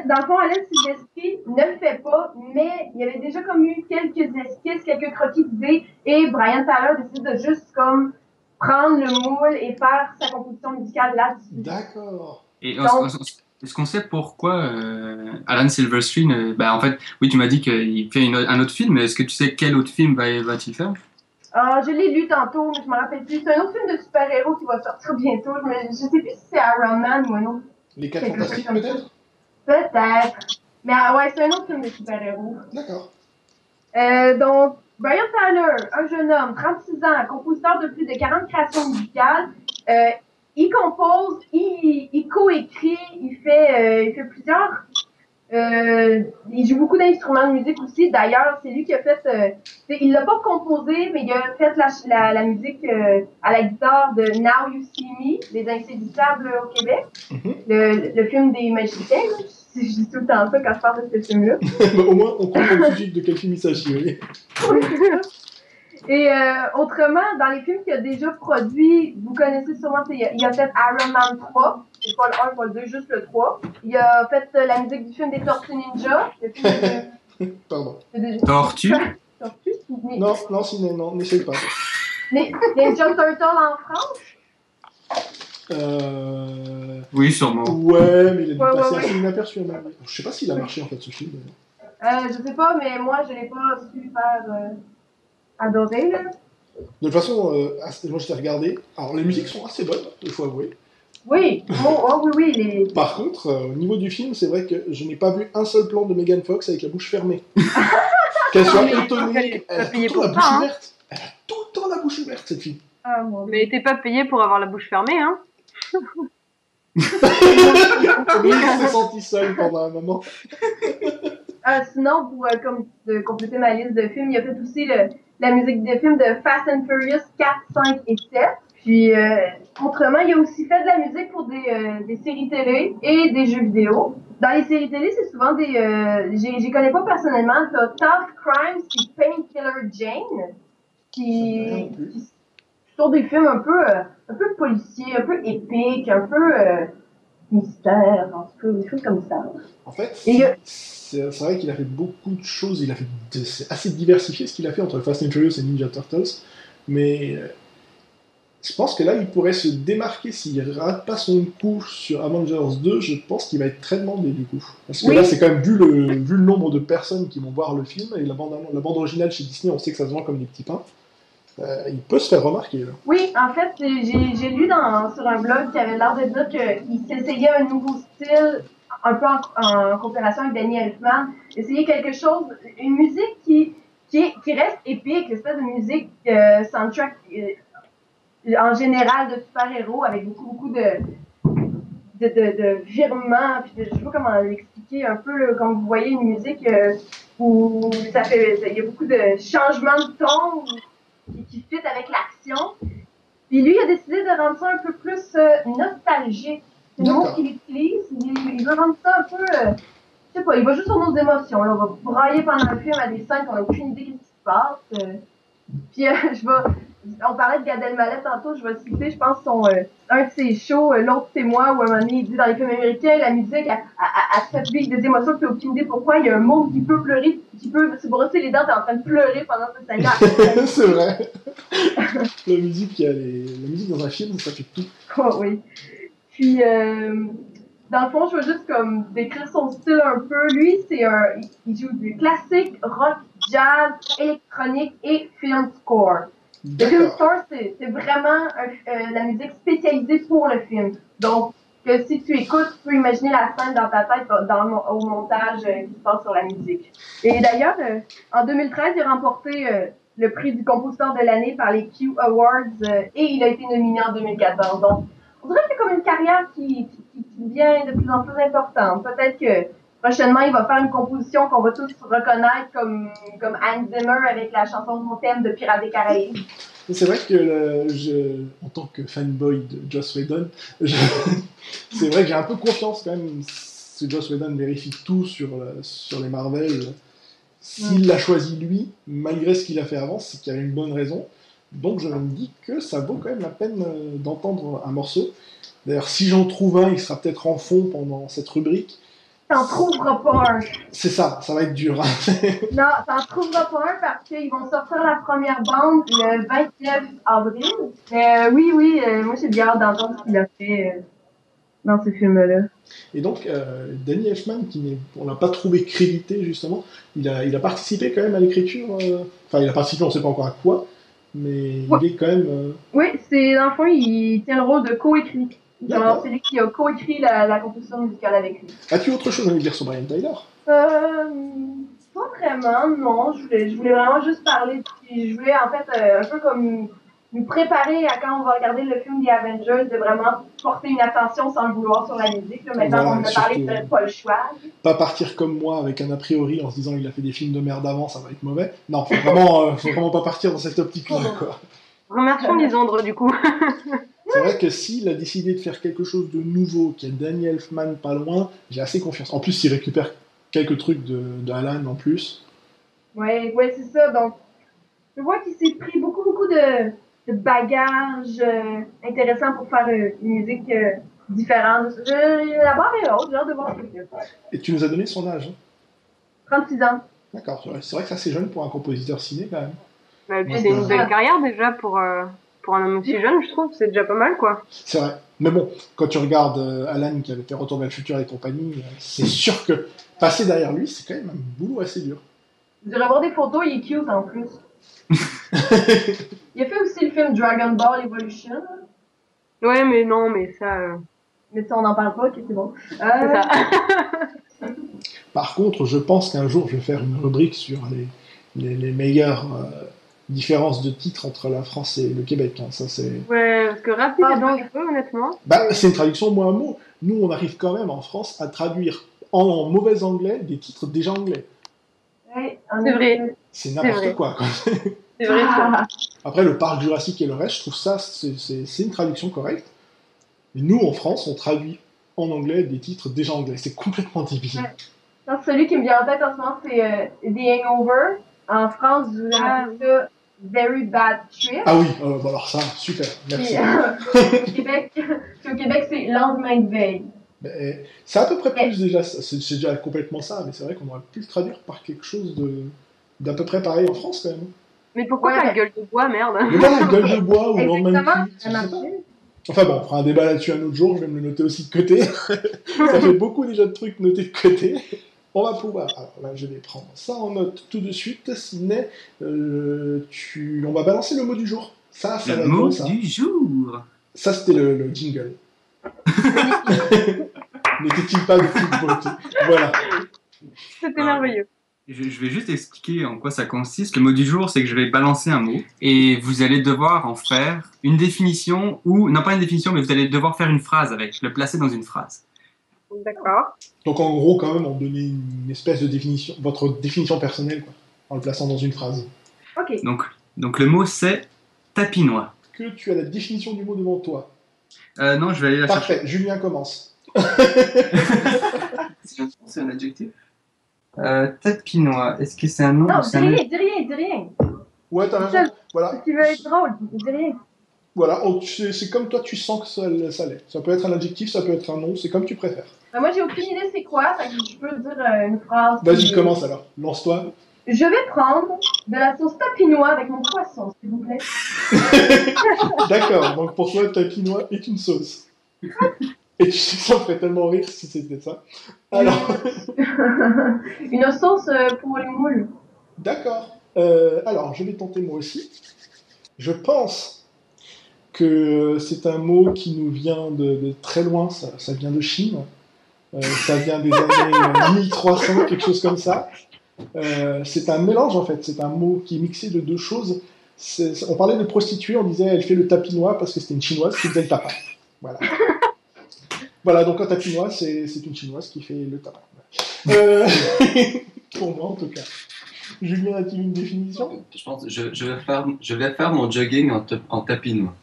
dans le fond, Alain Silvestri ne le fait pas, mais il y avait déjà comme eu quelques esquisses, quelques croquis d'idées, et Brian Tyler décide de juste comme prendre le moule et faire sa composition musicale là-dessus. D'accord. Et Donc- est-ce est-ce qu'on sait pourquoi euh, Alan Silverstein, euh, bah en fait, oui, tu m'as dit qu'il fait une, un autre film, mais est-ce que tu sais quel autre film va- va-t-il faire? Ah, je l'ai lu tantôt, mais je me rappelle plus. C'est un autre film de super-héros qui va sortir bientôt. Je, me, je sais plus si c'est Iron Man ou un autre. Les quatre Quelque chose fantastiques, comme peut-être? Peut-être. Mais ah, ouais, c'est un autre film de super-héros. D'accord. Euh, donc, Brian Tyler, un jeune homme, 36 ans, compositeur de plus de 40 créations musicales. Euh, il compose, il, il coécrit, il fait, euh, il fait plusieurs. Euh, il joue beaucoup d'instruments de musique aussi. D'ailleurs, c'est lui qui a fait. Euh, il l'a pas composé, mais il a fait la, la, la musique euh, à la guitare de Now You See Me, les inséditables au Québec, Mhm. le, le film des magiciens. Je dis tout le temps ça quand je parle de ce film-là. *laughs* Au moins, on comprend tout de suite de quel film il s'agit. oui. Et euh, autrement, dans les films qu'il a déjà produits, vous connaissez sûrement, il a, il a fait Iron Man 3, c'est pas le 1, pas le 2, juste le 3. Il a fait euh, la musique du film des Tortues Ninja, le film de, *laughs* Pardon. Tortues, *laughs* mais, Non, non, Ciné, non, n'essaye pas. mais Ninja Turtle en France? Euh... Oui, sûrement. Ouais, mais il a dû Ouais, ouais, passer ouais. assez inaperçu. à mon avis. Je sais pas s'il a marché en fait ce film. Euh, je sais pas, mais moi, je l'ai pas su faire euh, adorer, là. De toute façon, euh, moi je t'ai regardé. Alors les musiques sont assez bonnes, il faut avouer. Oui, oh, oh, oui, oui, les... Par contre, euh, au niveau du film, c'est vrai que je n'ai pas vu un seul plan de Megan Fox avec la bouche fermée. *laughs* Qu'elle soit faut étonnée, elle a tout le temps la bouche hein. ouverte. Elle a tout le temps la bouche ouverte, cette fille. Ah, mon Mais t'es pas payé pour avoir la bouche fermée, hein s'est senti seul pendant un moment. Euh, sinon, pour euh, comme, compléter ma liste de films, il a fait aussi le, la musique des films de Fast and Furious 4, 5 et 7. Puis, euh, autrement, il a aussi fait de la musique pour des, euh, des séries télé et des jeux vidéo. Dans les séries télé, c'est souvent des... J'y connais pas personnellement. T'as Tough Crimes puis Painkiller Jane, qui, qui sont des films un peu, un peu policiers, un peu épiques, un peu euh, mystère, en tout cas, des choses comme ça. En fait, c'est vrai qu'il a fait beaucoup de choses. Il a fait c'est assez diversifié ce qu'il a fait entre Fast and Furious et Ninja Turtles. Mais euh, je pense que là, il pourrait se démarquer s'il rate pas son coup sur Avengers 2. Je pense qu'il va être très demandé du coup. Parce que Oui. là, c'est quand même vu le, vu le nombre de personnes qui vont voir le film et la bande, la bande originale chez Disney, on sait que ça se vend comme des petits pains. Euh, il peut se faire remarquer. Oui, en fait, j'ai lu dans, sur un blog qui avait l'air de dire qu'il s'essayait un nouveau style, un peu en, coopération avec Danny Elfman, essayer quelque chose, une musique qui, qui, est- qui reste épique, l'espèce de musique euh, soundtrack euh, en général de super-héros avec beaucoup, beaucoup de, de, de, virements, puis de- je sais pas comment l'expliquer, un peu comme vous voyez une musique où ça fait, il y a beaucoup de changements de ton, qui, qui fit avec l'action. Puis lui, il a décidé de rendre ça un peu plus euh, nostalgique. C'est le mot qu'il utilise. Il, il veut rendre ça un peu. euh, je sais pas, il va juste sur nos émotions. Là. On va brailler pendant le film à des scènes qu'on n'a aucune idée de ce qui se passe. euh. Puis euh, *laughs* je vais. On parlait de Gad Elmaleh tantôt, je vais citer, je pense, son, euh, un de ses shows, euh, L'autre c'est moi, où à un moment donné, il dit dans les films américains, la musique, elle te fait vivre des émotions, tu n'as aucune idée pourquoi. Il y a un monde qui peut pleurer, qui peut se brosser les dents, t'es en train de pleurer pendant cette scène-là. *laughs* c'est vrai. la musique, les- la musique dans un film, ça fait tout. *laughs* Oh, oui. Puis, euh, dans le fond, je veux juste comme décrire son style un peu. Lui, c'est un, il joue du classique, rock, jazz, électronique et film score. Film score, c'est vraiment un- euh, la musique spécialisée pour le film. Donc, que si tu écoutes, tu peux imaginer la scène dans ta tête dans au montage euh, qui se passe sur la musique. Et d'ailleurs, euh, en 2013, il a remporté euh, le prix du compositeur de l'année par les Q Awards euh, et il a été nominé en 2014. Donc, on dirait que c'est comme une carrière qui, qui- qui devient de plus en plus importante. Peut-être que prochainement, il va faire une composition qu'on va tous reconnaître comme, comme Hans Zimmer avec la chanson de mon thème de Pirates des Caraïbes. C'est vrai que le- je, en tant que fanboy de Joss Whedon, *laughs* c'est vrai que j'ai un peu confiance quand même. Si Joss Whedon vérifie tout sur, la- sur les Marvel, s'il l'a choisi lui, malgré ce qu'il a fait avant, c'est qu'il y avait une bonne raison. Donc je me dis que ça vaut quand même la peine euh, d'entendre un morceau. D'ailleurs, si j'en trouve un, il sera peut-être en fond pendant cette rubrique. T'en trouveras pas un. C'est ça, ça va être dur. hein. *laughs* Non, t'en trouveras pas un parce qu'ils vont sortir la première bande le 29 avril. Mais euh, oui, oui, euh, moi j'ai bien hâte d'entendre ce qu'il a fait euh, dans ce film-là. Et donc, euh, Danny Elfman, qui on l'a pas trouvé crédité justement, il a, il a participé quand même à l'écriture. Enfin, il a participé, on sait pas encore à quoi, mais Ouais. il est quand même. Oui, c'est dans le fond, il tient le rôle de co-écrit. C'est lui qui a co-écrit la, la composition musicale avec lui. As-tu autre chose à nous dire sur Brian Tyler Euh, pas vraiment, non. Je voulais, je voulais vraiment juste parler. Je voulais en fait euh, un peu comme nous préparer à quand on va regarder le film The Avengers, de vraiment porter une attention sans le vouloir sur la musique. Là. Maintenant Voilà, qu'on a parlé, peut-être pas le choix. Pas partir comme moi avec un a priori en se disant il a fait des films de merde avant, ça va être mauvais. Non, faut vraiment, euh, faut vraiment pas partir dans cette optique-là. quoi. Remercions Lisandre du coup. *laughs* C'est vrai que s'il a décidé de faire quelque chose de nouveau, qu'il y a Danny Elfman pas loin, j'ai assez confiance. En plus, il récupère quelques trucs de, de Alan en plus. Ouais, ouais, c'est ça. Donc, je vois qu'il s'est pris beaucoup, beaucoup de, de bagages euh, intéressants pour faire euh, une musique euh, différente. Je, la barre est haute, j'ai hâte de voir ce qu'il fait. Et tu nous as donné son âge. hein? 36 ans. D'accord, c'est vrai- c'est que c'est assez jeune pour un compositeur ciné quand même. Bah, puis c'est c'est une belle carrière déjà pour, euh, pour un homme aussi jeune, je trouve. C'est déjà pas mal quoi. C'est vrai. Mais bon, quand tu regardes euh, Alan qui avait fait Retour vers le futur et compagnie, euh, c'est sûr que passer derrière lui, c'est quand même un boulot assez dur. Vous irez voir des photos, il est cute en plus. *laughs* il a fait aussi le film Dragon Ball Evolution. Ouais, mais non, mais ça. euh, Mais ça, on n'en parle pas, ok, c'est bon. Euh, ça. Par contre, je pense qu'un jour, je vais faire une rubrique sur les, les, les meilleures différences de titres entre la France et le Québec. hein. Ça, c'est... Ouais, parce que rapide Ah, et honnêtement. Bah, c'est une traduction mot à mot. Nous, on arrive quand même en France à traduire en, mauvais anglais des titres déjà anglais. ouais, en C'est vrai. C'est n'importe quoi. quoi. C'est vrai. Ah, Après, le parc jurassique et le reste, je trouve ça, c'est- une traduction correcte. Mais nous, en France, on traduit en anglais des titres déjà anglais. C'est complètement débile. Ouais. non, celui qui me vient en tête en ce moment, c'est euh, The Hangover. En France, vous Ah. avez ça Very Bad Trip. Ah oui, euh, bon, alors ça, super, merci. Puis, euh, *laughs* au Québec, c'est Lendemain de veille. Mais, c'est à peu près plus déjà, ça. c'est déjà complètement ça, mais c'est vrai qu'on aurait pu le traduire par quelque chose de d'à peu près pareil en France quand même. Mais pourquoi Ouais, pas ouais. gueule de bois, merde? Mais voilà, gueule de bois ou lendemain de pas. Enfin bon, on fera un débat là-dessus un autre jour, je vais me le noter aussi de côté. *laughs* ça fait beaucoup déjà de trucs notés de côté. On va pouvoir. Alors là, je vais prendre ça en note tout de suite. Sidney, euh, tu... on va balancer le mot du jour. Ça, ça va Le être mot bon, ça. du jour. Ça, c'était le, le jingle. *laughs* N'était-il pas de toute beauté Voilà. C'était Ah. merveilleux. Je, je vais juste expliquer en quoi ça consiste. Le mot du jour, c'est que je vais balancer un mot et vous allez devoir en faire une définition ou, non pas une définition, mais vous allez devoir faire une phrase avec, le placer dans une phrase. D'accord. Donc en gros, quand même, on donnait une espèce de définition, votre définition personnelle, quoi, en le plaçant dans une phrase. Ok. Donc, donc le mot c'est tapinois. Que tu as la définition du mot devant toi. Euh, non, je vais aller la chercher. Parfait, Julien commence. *laughs* C'est un adjectif euh, Tapinois, est-ce que c'est un nom Non, ou dis c'est un rien, dis rien, dis rien. Ouais, t'as raison. Voilà, tu veux être drôle, dis rien. Voilà. on- c'est comme toi, tu sens que ça, ça l'est. Ça peut être un adjectif, ça peut être un nom, c'est comme tu préfères. Ben, moi, j'ai aucune idée c'est quoi, fait que je peux dire euh, une phrase. Vas-y, commence alors. Lance-toi. Je vais prendre de la sauce tapinois avec mon poisson, s'il vous plaît. *laughs* D'accord, donc pour toi, tapinois est une sauce. *laughs* Et tu sais ça me ferait tellement rire si c'était ça. Alors, *laughs* Une sauce euh, pour les moules. d'accord. Euh, alors, je vais tenter moi aussi. Je pense que c'est un mot qui nous vient de, très loin, ça, vient de Chine. Euh, ça vient des années *laughs* euh, 1300, quelque chose comme ça. Euh, c'est un mélange en fait, c'est un mot qui est mixé de deux choses. On parlait de prostituée, on disait elle fait le tapinois parce que c'était une chinoise qui faisait le tapin. Voilà. voilà, donc un tapinois, c'est une chinoise qui fait le tapin. Euh, *laughs* pour moi en tout cas. Julien, as-tu une définition? Je pense je, je, vais faire, je vais faire mon jogging en, en tapinois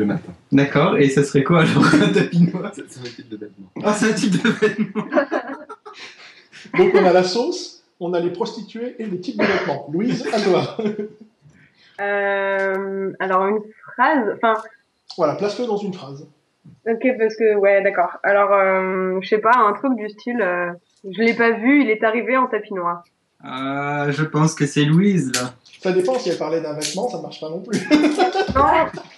le matin. D'accord, et ça serait quoi alors un tapinois C'est c'est un type de vêtement. Ah, c'est un type de vêtement. *laughs* Donc on a la sauce, on a les prostituées et les types de vêtements. Louise, à toi. *laughs* Euh, alors une phrase, enfin, Voilà, place-le dans une phrase. ok parce que ouais d'accord. Alors euh, je sais pas, un truc du style, euh, je l'ai pas vu, il est arrivé en tapinois. Ah, je pense que c'est Louise là. Ça dépend si elle parlait d'un vêtement, ça marche pas non plus. *laughs* Non,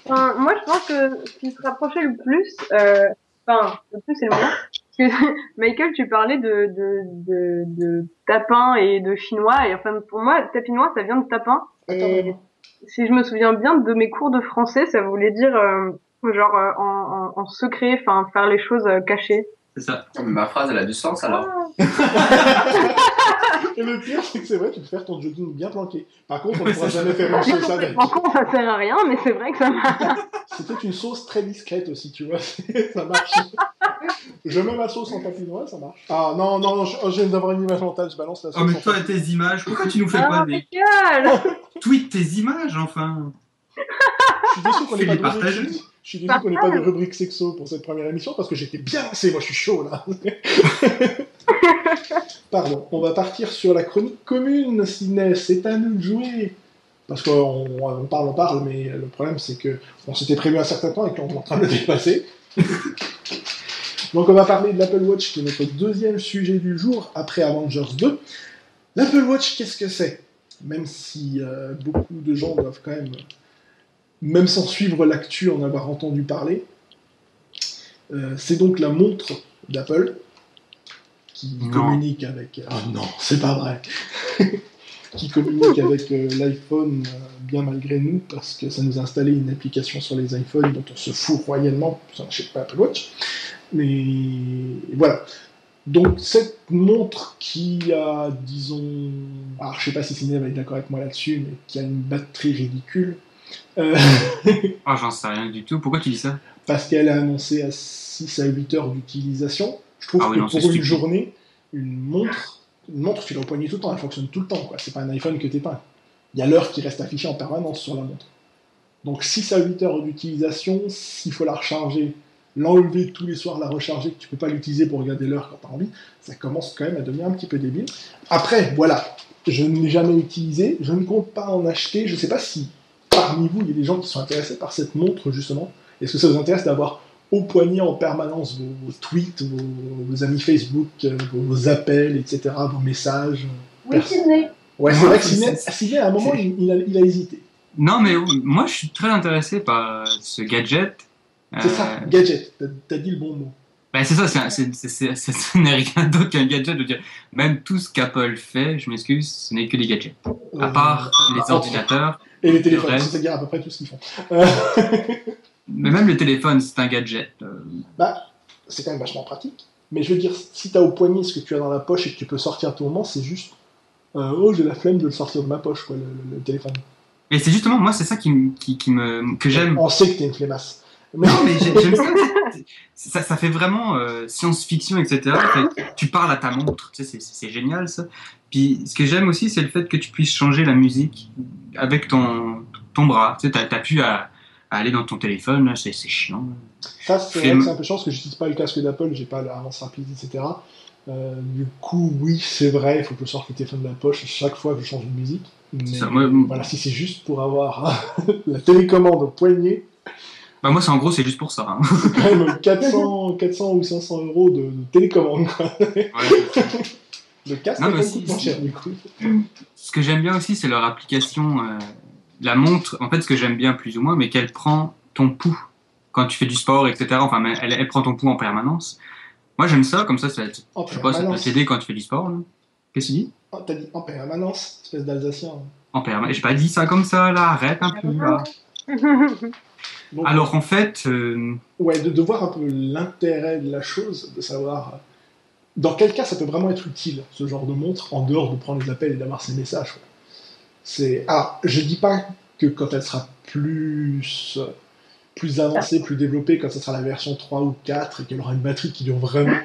enfin, moi je pense que ce qui se rapprochait le plus, euh, enfin le plus c'est le moins. Parce que *laughs* Michael, tu parlais de de de, de tapin et de chinois et enfin pour moi tapinois ça vient de tapin. Et si je me souviens bien de mes cours de français, ça voulait dire euh, genre euh, en, en, en secret, enfin faire les choses euh, cachées. C'est ça. Ma phrase, elle a du sens alors. *laughs* *laughs* Et le pire, c'est que c'est vrai, tu peux faire ton jogging bien planqué. Par contre, on ne pourra jamais faire une sauce avec. En compte, ça sert à rien, mais c'est vrai que ça marche. *laughs* C'était une sauce très discrète aussi, tu vois. *laughs* ça marche. Je mets ma sauce en tapinois, ça marche. Ah non, non, je, oh, je viens d'avoir une image mentale, je balance la sauce. Oh, mais toi, tes images, pourquoi tu nous fais Ah, pas des. Tweet tes images enfin Je suis déçu qu'on n'ait pas de. Je suis déçu qu'on n'ait pas de rubrique sexo pour cette première émission parce que j'étais bien lancé, moi je suis chaud là. *laughs* Pardon, on va partir sur la chronique commune, Sidney, c'est à nous de jouer. Parce qu'on on parle, on parle, mais le problème c'est que on s'était prévu un certain temps et qu'on est en train de le dépasser. *laughs* Donc on va parler de l'Apple Watch qui est notre deuxième sujet du jour après Avengers 2. L'Apple Watch, qu'est-ce que c'est? Même si euh, beaucoup de gens doivent quand même même sans suivre l'actu, en avoir entendu parler. Euh, c'est donc la montre d'Apple qui Non. communique avec. Ah non, c'est pas vrai. *laughs* qui communique avec euh, l'iPhone euh, bien malgré nous parce que ça nous a installé une application sur les iPhones dont on se fout royalement, ça n'achète pas Apple Watch. Mais voilà. Donc cette montre qui a, disons, alors je sais pas si Ciné va être d'accord avec moi là-dessus, mais qui a une batterie ridicule, euh, Oh, *laughs* j'en sais rien du tout. Pourquoi tu dis ça parce qu'elle est annoncée à 6 à 8 heures d'utilisation. Je trouve Ah oui, que non, pour une stupide. journée, une montre, une montre, tu l'as tout le temps, elle fonctionne tout le temps. quoi. C'est pas un iPhone que t'éteins. il y a l'heure qui reste affichée en permanence sur la montre. Donc 6 à 8 heures d'utilisation, s'il faut la recharger, l'enlever tous les soirs, la recharger, que tu peux pas l'utiliser pour regarder l'heure quand tu as envie, ça commence quand même à devenir un petit peu débile. Après, voilà, je ne l'ai jamais utilisé, je ne compte pas en acheter, je ne sais pas si parmi vous, il y a des gens qui sont intéressés par cette montre, justement. Est-ce que ça vous intéresse d'avoir au poignet en permanence vos, vos tweets, vos, vos amis Facebook, euh, vos, vos appels, etc., vos messages Oui, Sydney. Ouais, c'est Ouais, vrai que c'est- Sidney, c'est- *laughs* Sidney, à un moment, il, il a, il a hésité. Non, mais moi, je suis très intéressé par euh, ce gadget. C'est Euh, ça, gadget, t'as dit le bon mot. bah, c'est ça, c'est un- c'est- c'est- c'est- c'est- ce n'est rien d'autre qu'un gadget. Veux dire, même tout ce qu'Apple fait, je m'excuse, ce n'est que des gadgets. À part Euh, les entre- ordinateurs, Et les téléphones, c'est-à-dire à peu près tout ce qu'ils font. Euh, mais même le téléphone, c'est un gadget. Euh, bah, c'est quand même vachement pratique. Mais je veux dire, si t'as au poignet ce que tu as dans la poche et que tu peux sortir à tout moment, c'est juste. euh, oh, j'ai la flemme de le sortir de ma poche, quoi, le, le- le téléphone. Et c'est justement, moi, c'est ça qui, me- qui, qui me, que j'aime. On sait que t'es une flemmasse. Mais- Non, mais j'ai- j'aime ça. ça. Ça fait vraiment euh, science-fiction, etc. Tu parles à ta montre, tu sais, c'est génial ça. Puis ce que j'aime aussi, c'est le fait que tu puisses changer la musique avec ton, ton bras. Tu sais, t'as t'as pu à, à aller dans ton téléphone, là, c'est c'est chiant. Ça, c'est vrai Flemme. que c'est un peu chance parce que j'utilise pas le casque d'Apple, j'ai pas l'avance rapide, etc. Euh, du coup, oui, c'est vrai, il faut que je sorte le téléphone de la poche chaque fois que je change de musique. Mais ça, moi- voilà, si c'est juste pour avoir *laughs* la télécommande au poignet, Bah, moi, c'est en gros, c'est juste pour ça. hein. c'est quand même 400, 400 ou 500 euros de, de télécommande. Quoi. Ouais. *laughs* Le casque, Non, mais coûte si- moins si. cher du coup. Ce que j'aime bien aussi, c'est leur application. euh, la montre, en fait, ce que j'aime bien plus ou moins, mais qu'elle prend ton pouls quand tu fais du sport, etc. Enfin, elle, elle prend ton pouls en permanence. Moi, j'aime ça, comme ça, ça, En je sais pas, ça peut t'aider quand tu fais du sport. Qu'est-ce que tu dis? Oh, T'as dit en permanence, espèce d'Alsacien. En permanence. J'ai pas dit ça comme ça, là, arrête un peu. Là. *laughs* Donc, Alors, en fait, euh, Ouais, de, de voir un peu l'intérêt de la chose, de savoir euh, dans quel cas ça peut vraiment être utile, ce genre de montre, en dehors de prendre les appels et d'avoir ces messages. quoi. C'est... Alors, je dis pas que quand elle sera plus, plus avancée, plus développée, quand ça sera la version 3 ou 4, et qu'elle aura une batterie qui dure vraiment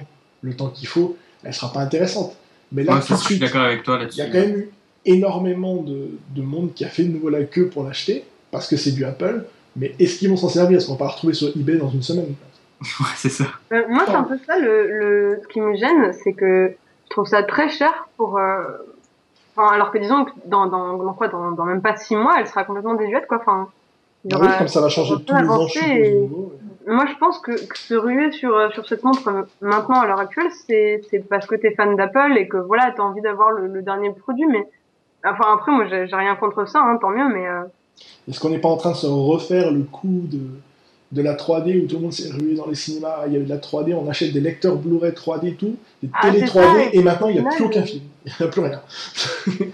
le temps qu'il faut, elle sera pas intéressante. Mais là, moi, tout ça, de je suis suite, d'accord avec toi il là-dessus. y a quand même eu énormément de, de monde qui a fait de nouveau la queue pour l'acheter, parce que c'est du Apple, mais est-ce qu'ils vont s'en servir? Est-ce qu'on va pas retrouver sur eBay dans une semaine? *laughs* Ouais, c'est ça. Euh, moi, c'est un peu ça, le, le, ce qui me gêne, c'est que je trouve ça très cher pour... euh, Enfin, alors que disons que dans, dans, dans quoi, dans, dans même pas six mois, elle sera complètement désuète, quoi. Enfin, il y Ah oui, comme ça va changer tous les ans, et- nouveau, ouais. Moi, je pense que, que se ruer sur, euh, sur cette montre maintenant, à l'heure actuelle, c'est c'est parce que t'es fan d'Apple et que voilà, t'as envie d'avoir le, le dernier produit. Mais enfin, après, moi, j'ai j'ai rien contre ça, hein, tant mieux. Mais euh, Est-ce qu'on n'est pas en train de se refaire le coup de, de la 3D où tout le monde s'est rué dans les cinémas Il y avait de la 3D, on achète des lecteurs Blu-ray 3D, tout, des Ah, télé c'est 3D, ça, et maintenant il n'y a plus aucun film. *laughs* Il n'y a plus rien. *laughs*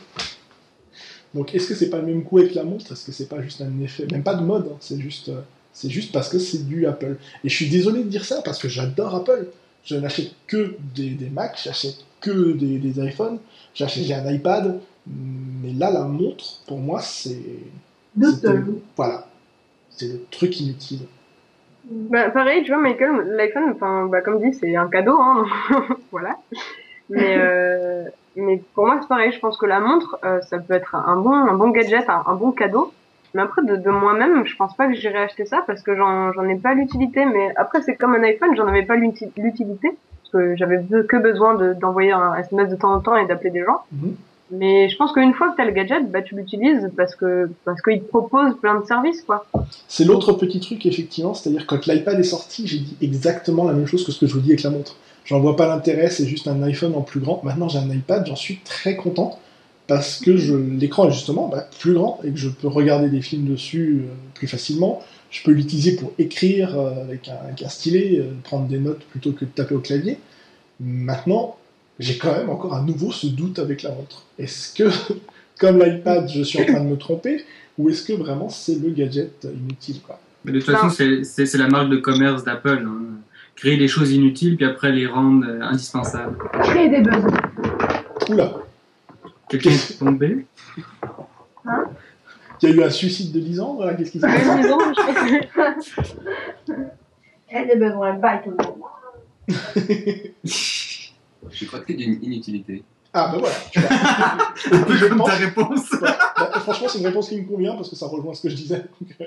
Donc est-ce que c'est pas le même coup avec la montre? Est-ce que c'est pas juste un effet? Même pas de mode, hein, c'est juste, euh, c'est juste parce que c'est du Apple. Et je suis désolé de dire ça parce que j'adore Apple. Je n'achète que des, des Macs, j'achète que des, des iPhones, j'achète j'ai un iPad, mais là la montre, pour moi, c'est. Voilà. C'est le truc inutile. Bah, pareil, tu vois, Michael, l'iPhone, bah, comme dit, c'est un cadeau, hein, *laughs* voilà. Mais euh, mais pour moi, c'est pareil. Je pense que la montre, euh, ça peut être un bon, un bon gadget, un, bon cadeau. Mais après, de, de moi-même, je pense pas que j'irai acheter ça parce que j'en ai pas l'utilité. Mais après, c'est comme un iPhone, j'en avais pas l'uti- l'utilité parce que j'avais que besoin de- d'envoyer un SMS de temps en temps et d'appeler des gens. Mhm. Mais je pense qu'une fois que t'as le gadget, bah tu l'utilises parce que parce qu'il te propose plein de services, quoi. C'est l'autre petit truc, effectivement, c'est-à-dire quand l'iPad est sorti, j'ai dit exactement la même chose que ce que je vous dis avec la montre. J'en vois pas l'intérêt, c'est juste un iPhone en plus grand. Maintenant, j'ai un iPad, j'en suis très content parce que l'écran est justement bah, plus grand et que je peux regarder des films dessus euh, plus facilement. Je peux l'utiliser pour écrire euh, avec, un, avec un stylet, euh, prendre des notes plutôt que de taper au clavier. Maintenant, j'ai quand même encore à nouveau ce doute avec la montre. Est-ce que, *laughs* comme l'iPad, je suis en train de me tromper ou est-ce que vraiment c'est le gadget inutile quoi? Mais de toute façon, c'est- la marque de commerce d'Apple. hein. Créer des choses inutiles, puis après les rendre euh, indispensables. Créer des besoins. Oula, Quelqu'un est tombé? Il y a eu un suicide de 10 ans, voilà, qu'est-ce qui s'est passé? *laughs* Créer des besoins. Bye tout le monde. *laughs* Je crois que c'est d'une inutilité. Ah, ben voilà. tu vois. *laughs* Je pense- ta réponse. Ouais. Bah, franchement, c'est une réponse qui me convient parce que ça rejoint ce que je disais. Euh,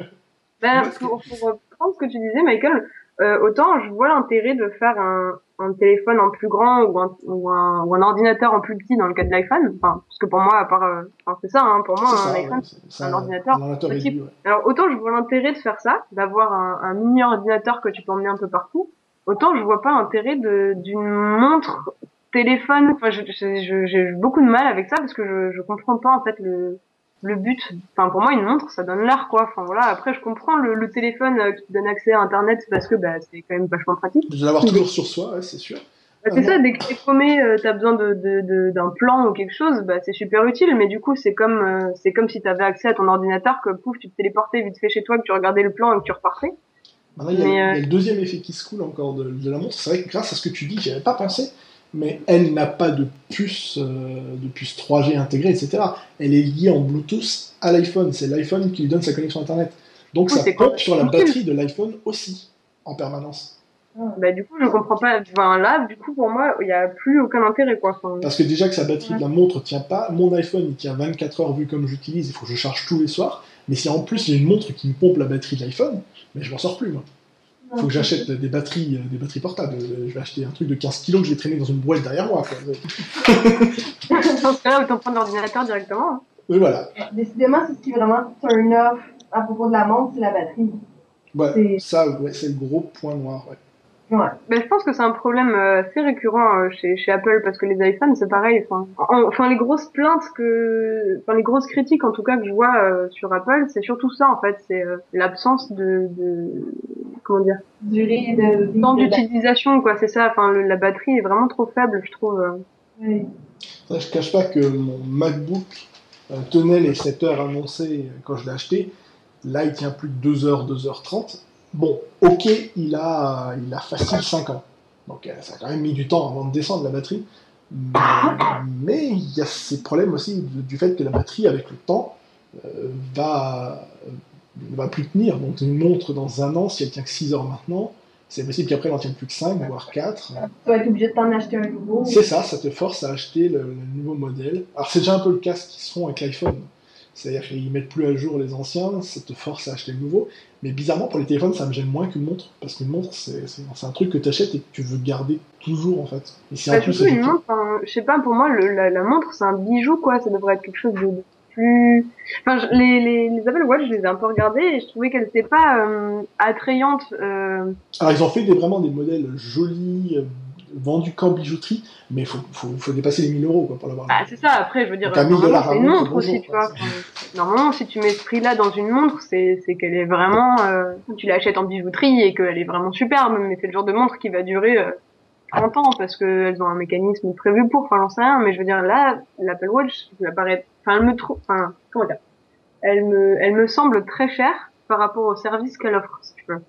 Ben, que- pour, pour reprendre ce que tu disais, Michael, euh, autant je vois l'intérêt de faire un, un téléphone en plus grand ou un, ou, un, ou un ordinateur en plus petit dans le cas de l'iPhone. Enfin, parce que pour moi, à part, euh, enfin, c'est ça, hein, pour moi, un ça, iPhone. c'est- un ordinateur Un ordinateur petit. réduit, ouais. Alors autant je vois l'intérêt de faire ça, d'avoir un, un mini ordinateur que tu peux emmener un peu partout, autant je vois pas l'intérêt de d'une montre téléphone. Enfin, j'ai beaucoup de mal avec ça parce que je, je comprends pas en fait le le but. Enfin, pour moi, une montre, ça donne l'heure, quoi. Enfin voilà. Après, je comprends le, le téléphone euh, qui te donne accès à Internet parce que bah, c'est quand même vachement pratique. De l'avoir toujours sur soi, ouais, c'est sûr. Bah, c'est ça, dès que t'es paumé, euh, t'as besoin de, de, de- d'un plan ou quelque chose, bah, c'est super utile. Mais du coup, c'est comme, euh, c'est comme si t'avais accès à ton ordinateur, que pouf, tu te téléportais vite fait chez toi, que tu regardais le plan et que tu repartais. Maintenant, il y, a, Mais, il y a euh, le deuxième effet qui se coule encore de, de la montre. C'est vrai que grâce à ce que tu dis, j'y avais pas pensé, mais elle n'a pas de puce, euh, de puce 3G intégrée, etc. Elle est liée en Bluetooth à l'iPhone. C'est l'iPhone qui lui donne sa connexion Internet. Donc Oui, ça quand- sur la batterie de l'iPhone aussi, en permanence. Bah, du coup, je comprends pas. Enfin, là, du coup, pour moi, il y a plus aucun intérêt, quoi. Enfin, Parce que déjà que sa batterie de la montre tient pas, mon iPhone il tient 24 heures vu comme j'utilise, il faut que je charge tous les soirs. Mais si en plus j'ai une montre qui me pompe la batterie de l'iPhone, mais je m'en sors plus moi. Il faut que j'achète des batteries, euh, des batteries portables. Euh, Je vais acheter un truc de 15 kilos que je vais traîner dans une boîte derrière moi. Quoi. *laughs* dans ce cas-là, autant prendre l'ordinateur directement. hein. Voilà. Décidément, c'est ce qui est vraiment turn off à propos de la montre, c'est la batterie. Ouais, C'est- ça, ouais, c'est le gros point noir. ouais. Ouais. Ben, je pense que c'est un problème euh, assez récurrent euh, chez, chez Apple parce que les iPhones c'est pareil. Enfin, en- enfin les grosses plaintes que, enfin les grosses critiques en tout cas que je vois euh, sur Apple, c'est surtout ça en fait, c'est euh, l'absence de, de comment dire, Durée de temps d'utilisation quoi. C'est ça. Enfin le- la batterie est vraiment trop faible, je trouve. euh. batterie. Ça, je cache pas que mon MacBook tenait les 7 heures annoncées quand je l'ai acheté. Là, il tient plus de 2 heures, 2 heures 30. Bon, ok, il a, il a facile 5 ans. Donc euh, ça a quand même mis du temps avant de descendre la batterie. Mais, mais il y a ces problèmes aussi du, fait que la batterie, avec le temps, euh, va, euh, ne va plus tenir. Donc une montre dans un an, si elle tient que 6 heures maintenant, c'est possible qu'après elle en tienne plus que 5, voire 4. Tu vas être obligé de t'en acheter un nouveau. C'est ça, ça te force à acheter le, le nouveau modèle. Alors c'est déjà un peu le cas ce qu'ils se font avec l'iPhone. C'est-à-dire qu'ils mettent plus à jour les anciens, ça te force à acheter le nouveau. Mais bizarrement, pour les téléphones, ça me gêne moins qu'une montre. Parce qu'une montre, c'est un truc que tu achètes et que tu veux garder toujours, en fait. Et si en Bah, plus, surtout c'est une montre, je sais pas, pour moi le, la, la montre c'est un bijou quoi. Ça devrait être quelque chose de plus. Enfin, je- les, les, les Apple Watch, je les ai un peu regardées et je trouvais qu'elles étaient pas euh, attrayantes. Euh, Alors ils ont fait des, vraiment des modèles jolis, vendus qu'en bijouterie, mais il faut, faut, faut dépasser les 1000 euros quoi, pour l'avoir. Bah, c'est ça, après, je veux dire, Donc, à 1000 normalement, dollars c'est une montre, aussi, tu vois. Normalement, si tu mets ce prix-là dans une montre, c'est, c'est qu'elle est vraiment, euh, tu l'achètes en bijouterie et qu'elle est vraiment superbe, mais c'est le genre de montre qui va durer euh, 30 ans parce qu'elles ont un mécanisme prévu pour, enfin, j'en sais rien, mais je veux dire, là, l'Apple Watch, elle apparaît, enfin, elle me trouve, enfin, comment dire, elle me, elle me semble très chère par rapport au service qu'elle offre, si tu veux.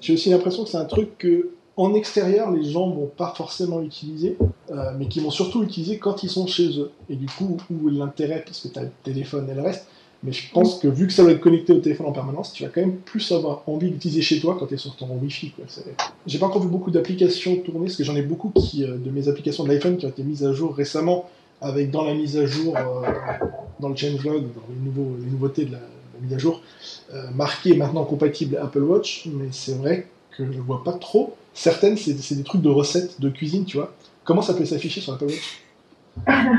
J'ai aussi l'impression que c'est un truc que, en extérieur, les gens vont pas forcément utiliser, euh, mais qui vont surtout utiliser quand ils sont chez eux. Et du coup, où l'intérêt, puisque tu as le téléphone et le reste. Mais je pense que vu que ça va être connecté au téléphone en permanence, tu vas quand même plus avoir envie d'utiliser chez toi quand tu es sur ton Wi-Fi. J'ai pas encore vu beaucoup d'applications tourner, parce que j'en ai beaucoup qui, euh, de mes applications de l'iPhone qui ont été mises à jour récemment, avec dans la mise à jour, euh, dans le changelog, dans les, nouveaux, nouveautés de la, mise à jour, marqué maintenant compatible Apple Watch, mais c'est vrai que je vois pas trop. Certaines, c'est des trucs de recettes de cuisine, tu vois. Comment ça peut s'afficher sur Apple Watch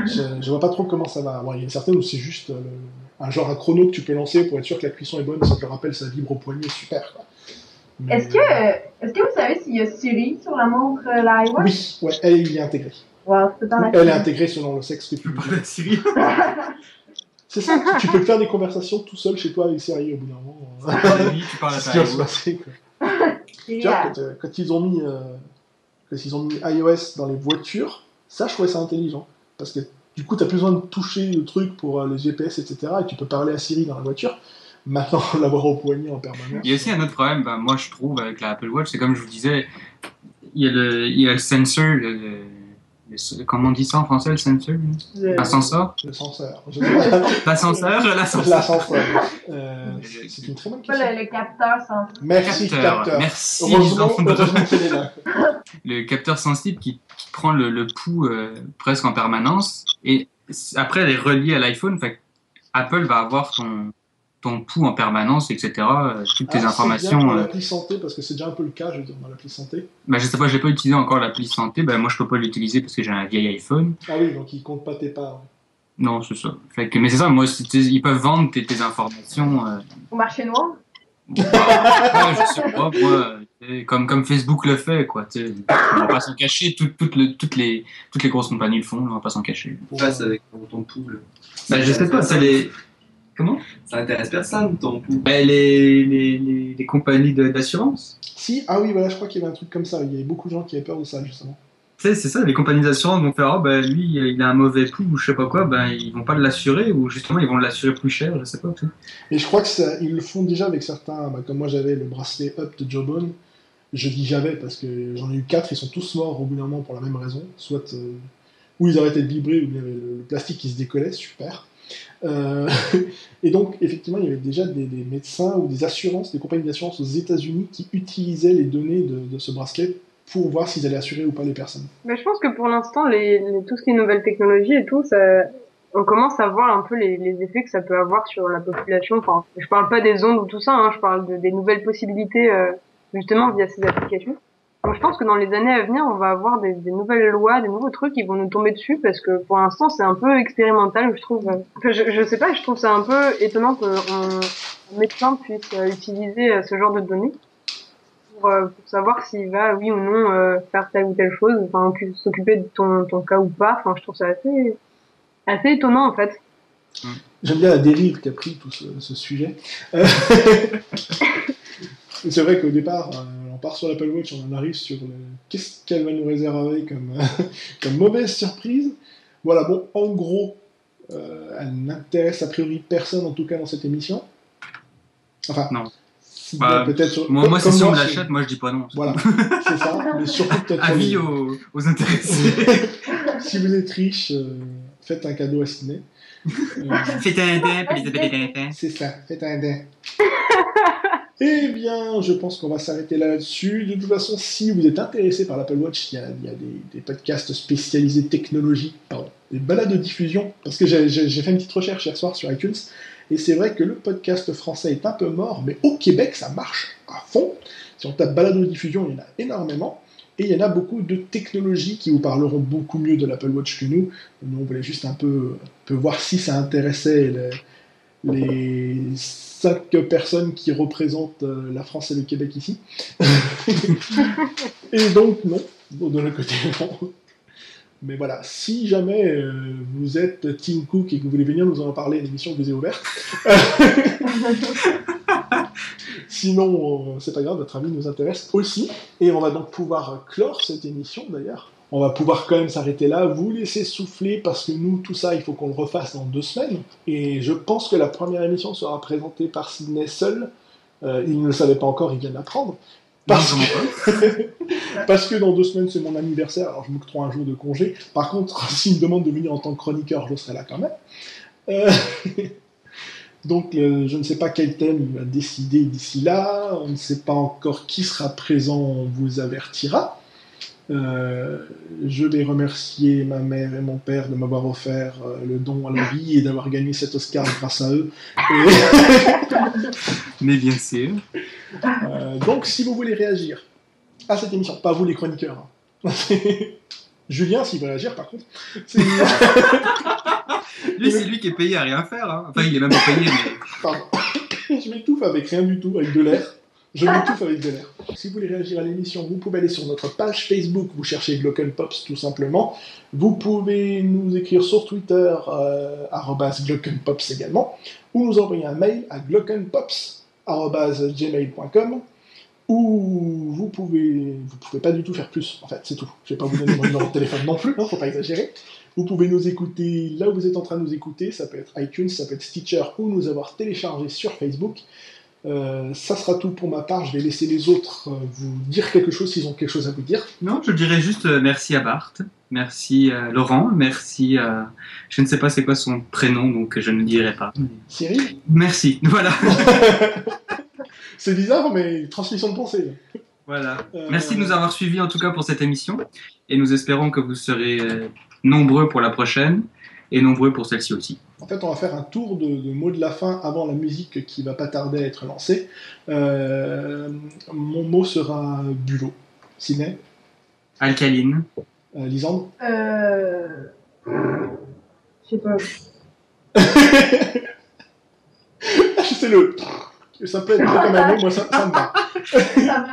je, je vois pas trop comment ça va. Bon, il y a certaines où c'est juste euh, le- un genre un chrono que tu peux lancer pour être sûr que la cuisson est bonne. Je le rappelle, ça vibre au poignet, super. Mais- Est-ce que, est-ce que vous savez s'il y a Siri sur la montre euh, la iWatch? Oui, ouais, elle y est intégrée. Wow, c'est dans la Elle est intégrée selon le sexe que tu Tu veux. Siri. *laughs* C'est ça, tu- tu peux faire des conversations tout seul chez toi avec Siri au bout d'un moment. Tu parles de *laughs* C'est Tu vois, quand, euh, quand ils ont mis, euh, quand ils ont mis iOS dans les voitures, ça, je trouvais ça intelligent. Parce que du coup, tu plus besoin de toucher le truc pour euh, les GPS, etc. Et tu peux parler à Siri dans la voiture. *laughs* Maintenant, *laughs* l'avoir au poignet en permanence. Il y a aussi un autre problème, ben, moi je trouve, avec la Apple Watch, c'est comme je vous disais, il y a le, il y a le sensor, le- comment on dit ça en français, le sensor Le- L'ascenseur? L'ascenseur. *laughs* L'ascenseur L'ascenseur. L'ascenseur. Euh, c'est une très bonne question. le, le capteur sensible. Merci, Capteur. capteur. Merci, Heureusement, les enfants de- heureusement qu'elle est là. le capteur sensible qui, qui prend le, le pouls euh, presque en permanence et après elle est reliée à l'iPhone. Fait que Apple va avoir ton, ton pouls en permanence, etc. euh, toutes tes Ah, informations. bien pour euh, l'appli santé, parce que c'est déjà un peu le cas, je veux dire, dans l'appli santé. bah, je sais pas, j'ai pas utilisé encore l'appli santé. Bah, moi, je peux pas l'utiliser parce que j'ai un vieil iPhone. Ah oui, donc il compte pas tes parts. Non, c'est ça. Fait que, mais c'est ça, moi, ils peuvent vendre tes, tes informations. euh, Au marché noir? Ouais, je sais pas, moi, comme, comme Facebook le fait, quoi. tu sais. On va pas s'en cacher, tout- toutes le- toutes, les, toutes les grosses compagnies le font, on va pas s'en cacher. Passe avec ton, ton. Bah, je sais pas, c'est les. Comment Ça intéresse personne, ton pool. bah, les, les, les, les compagnies d'assurance. Si, ah oui, voilà, je crois qu'il y avait un truc comme ça. Il y avait beaucoup de gens qui avaient peur de ça, justement. Tu sais, c'est ça, les compagnies d'assurance vont faire, oh, bah, lui, il a un mauvais pouls ou je sais pas quoi, ben, ils vont pas l'assurer ou justement, ils vont l'assurer plus cher, je sais pas. sais. Et je crois que ça, ils le font déjà avec certains. bah, comme moi, j'avais le bracelet Up de Jawbone. Je dis j'avais parce que j'en ai eu quatre, ils sont tous morts au bout d'un moment pour la même raison. Soit euh, ou ils arrêtaient de vibrer, ou avait le, le plastique qui se décollait, super. Euh, *laughs* et donc, effectivement, il y avait déjà des, médecins ou des assurances, des compagnies d'assurance aux États-Unis qui utilisaient les données de, ce bracelet pour voir s'ils allaient assurer ou pas les personnes. Mais je pense que pour l'instant, tout ce qui est nouvelles technologies et tout, ça, on commence à voir un peu les, les effets que ça peut avoir sur la population. Enfin, je parle pas des ondes ou tout ça, hein, je parle de- des nouvelles possibilités euh, justement via ces applications. Je pense que dans les années à venir, on va avoir des, nouvelles lois, des nouveaux trucs qui vont nous tomber dessus parce que pour l'instant, c'est un peu expérimental, je trouve. Je, sais pas, je trouve ça un peu étonnant qu'un un médecin puisse euh, utiliser euh, ce genre de données pour, euh, pour savoir s'il va, oui ou non, faire telle ou telle chose, enfin, occu- s'occuper de ton, cas ou pas. Enfin, je trouve ça assez, étonnant, en fait. J'aime bien la dérive qu'a pris tout ce, ce sujet. *laughs* C'est vrai qu'au départ, on part sur l'Apple Watch, on en arrive sur le... qu'est-ce qu'elle va nous réserver comme, *laughs* comme mauvaise surprise? Voilà, bon, en gros, euh, elle n'intéresse a priori personne, en tout cas dans cette émission. Enfin, Non. Bah, peut-être sur... Moi, moi comme si on c'est- l'achète, moi je dis pas non. Voilà, *laughs* c'est ça, mais surtout peut-être... pour Avis les- aux, aux intéressés. *laughs* si vous êtes riche, euh, faites un cadeau à Sydney. Euh, Faites un dent, puis les. C'est ça, faites un dent. Eh bien, je pense qu'on va s'arrêter là-dessus. De toute façon, si vous êtes intéressé par l'Apple Watch, il y a, des, podcasts spécialisés technologie, pardon, des balades de diffusion, parce que j'ai fait une petite recherche hier soir sur iTunes, et c'est vrai que le podcast français est un peu mort, mais au Québec, ça marche à fond. Si on tape balade de diffusion, il y en a énormément. Et il y en a beaucoup de technologies qui vous parleront beaucoup mieux de l'Apple Watch que nous. Nous, on voulait juste un peu, voir si ça intéressait les cinq personnes qui représentent euh, la France et le Québec ici. *laughs* et donc, non, de l'autre côté, non. Mais voilà, si jamais euh, vous êtes Tim Cook et que vous voulez venir nous en parler, l'émission vous est ouverte. *laughs* Sinon, euh, c'est pas grave, votre avis nous intéresse aussi. Et on va donc pouvoir clore cette émission d'ailleurs. On va pouvoir quand même s'arrêter là, vous laisser souffler parce que nous, tout ça, il faut qu'on le refasse dans deux semaines. Et je pense que la première émission sera présentée par Sydney seul. Euh, il ne le savait pas encore, il vient d'apprendre. Parce, que... *laughs* parce que dans deux semaines, c'est mon anniversaire, alors je m'octroie un jour de congé. Par contre, *laughs* s'il me demande de venir en tant que chroniqueur, je serai là quand même. Euh, *laughs* Donc, euh, je ne sais pas quel thème il va décider d'ici là. On ne sait pas encore qui sera présent, on vous avertira. Euh, je vais remercier ma mère et mon père de m'avoir offert euh, le don à la vie et d'avoir gagné cet Oscar grâce à eux. Et, Mais bien sûr. euh, donc, si vous voulez réagir à cette émission, pas vous les chroniqueurs, hein. *laughs* Julien, s'il veut réagir, par contre, Lui, c'est lui qui est payé à rien faire. Hein. Enfin, il est même pas payé, mais. Pardon. je m'étouffe avec rien du tout, avec de l'air. Je m'étouffe avec de l'air. Si vous voulez réagir à l'émission, vous pouvez aller sur notre page Facebook, vous cherchez Glocken Pops tout simplement. Vous pouvez nous écrire sur Twitter, euh, glockenpops également, ou nous envoyer un mail à glockenpops.gmail.com ou vous pouvez, vous pouvez pas du tout faire plus, en fait, c'est tout. Je vais pas vous donner mon numéro de téléphone non plus, hein, faut pas exagérer. Vous pouvez nous écouter là où vous êtes en train de nous écouter, ça peut être iTunes, ça peut être Stitcher, ou nous avoir téléchargé sur Facebook. Euh, ça sera tout pour ma part, je vais laisser les autres euh, vous dire quelque chose s'ils ont quelque chose à vous dire. Non, je dirais juste euh, merci à Bart, merci à Laurent, merci à. Je ne sais pas c'est quoi son prénom, donc je ne dirai pas. Cyril? Merci, *laughs* voilà. *laughs* C'est bizarre, mais transmission de pensée. Voilà. Euh, Merci de nous avoir suivis en tout cas pour cette émission. Et nous espérons que vous serez nombreux pour la prochaine et nombreux pour celle-ci aussi. En fait, on va faire un tour de, de mots de la fin avant la musique qui va pas tarder à être lancée. Euh, mon mot sera bulot. Ciné, Alcaline. euh, Lisandre. Euh... Je sais pas. *laughs* Ah, je sais le. Ça peut être comme un mot, moi ça, ça me va. Ça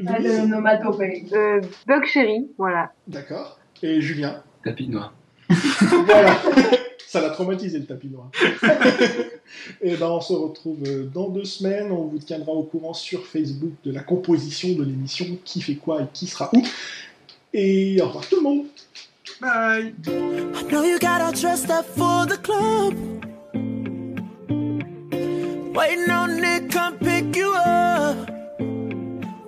va *laughs* de nomatopée. Euh, Bug Chéri, voilà. D'accord. Et Julien. Tapis noir. Voilà. *laughs* Ça l'a traumatisé le tapis noir. *laughs* Et ben on se retrouve euh, dans deux semaines. On vous tiendra au courant sur Facebook de la composition de l'émission, qui fait quoi et qui sera où. Et au revoir tout le monde. Bye. I know you got all dressed up for the club. Waiting on Nick, come pick you up.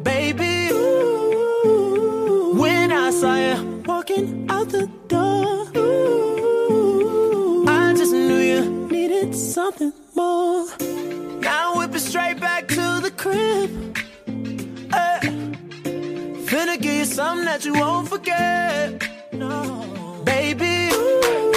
Baby, ooh, when I saw you walking out the something more. Now whip it straight back to the crib. Hey, finna give you something that you won't forget. No, baby. Ooh,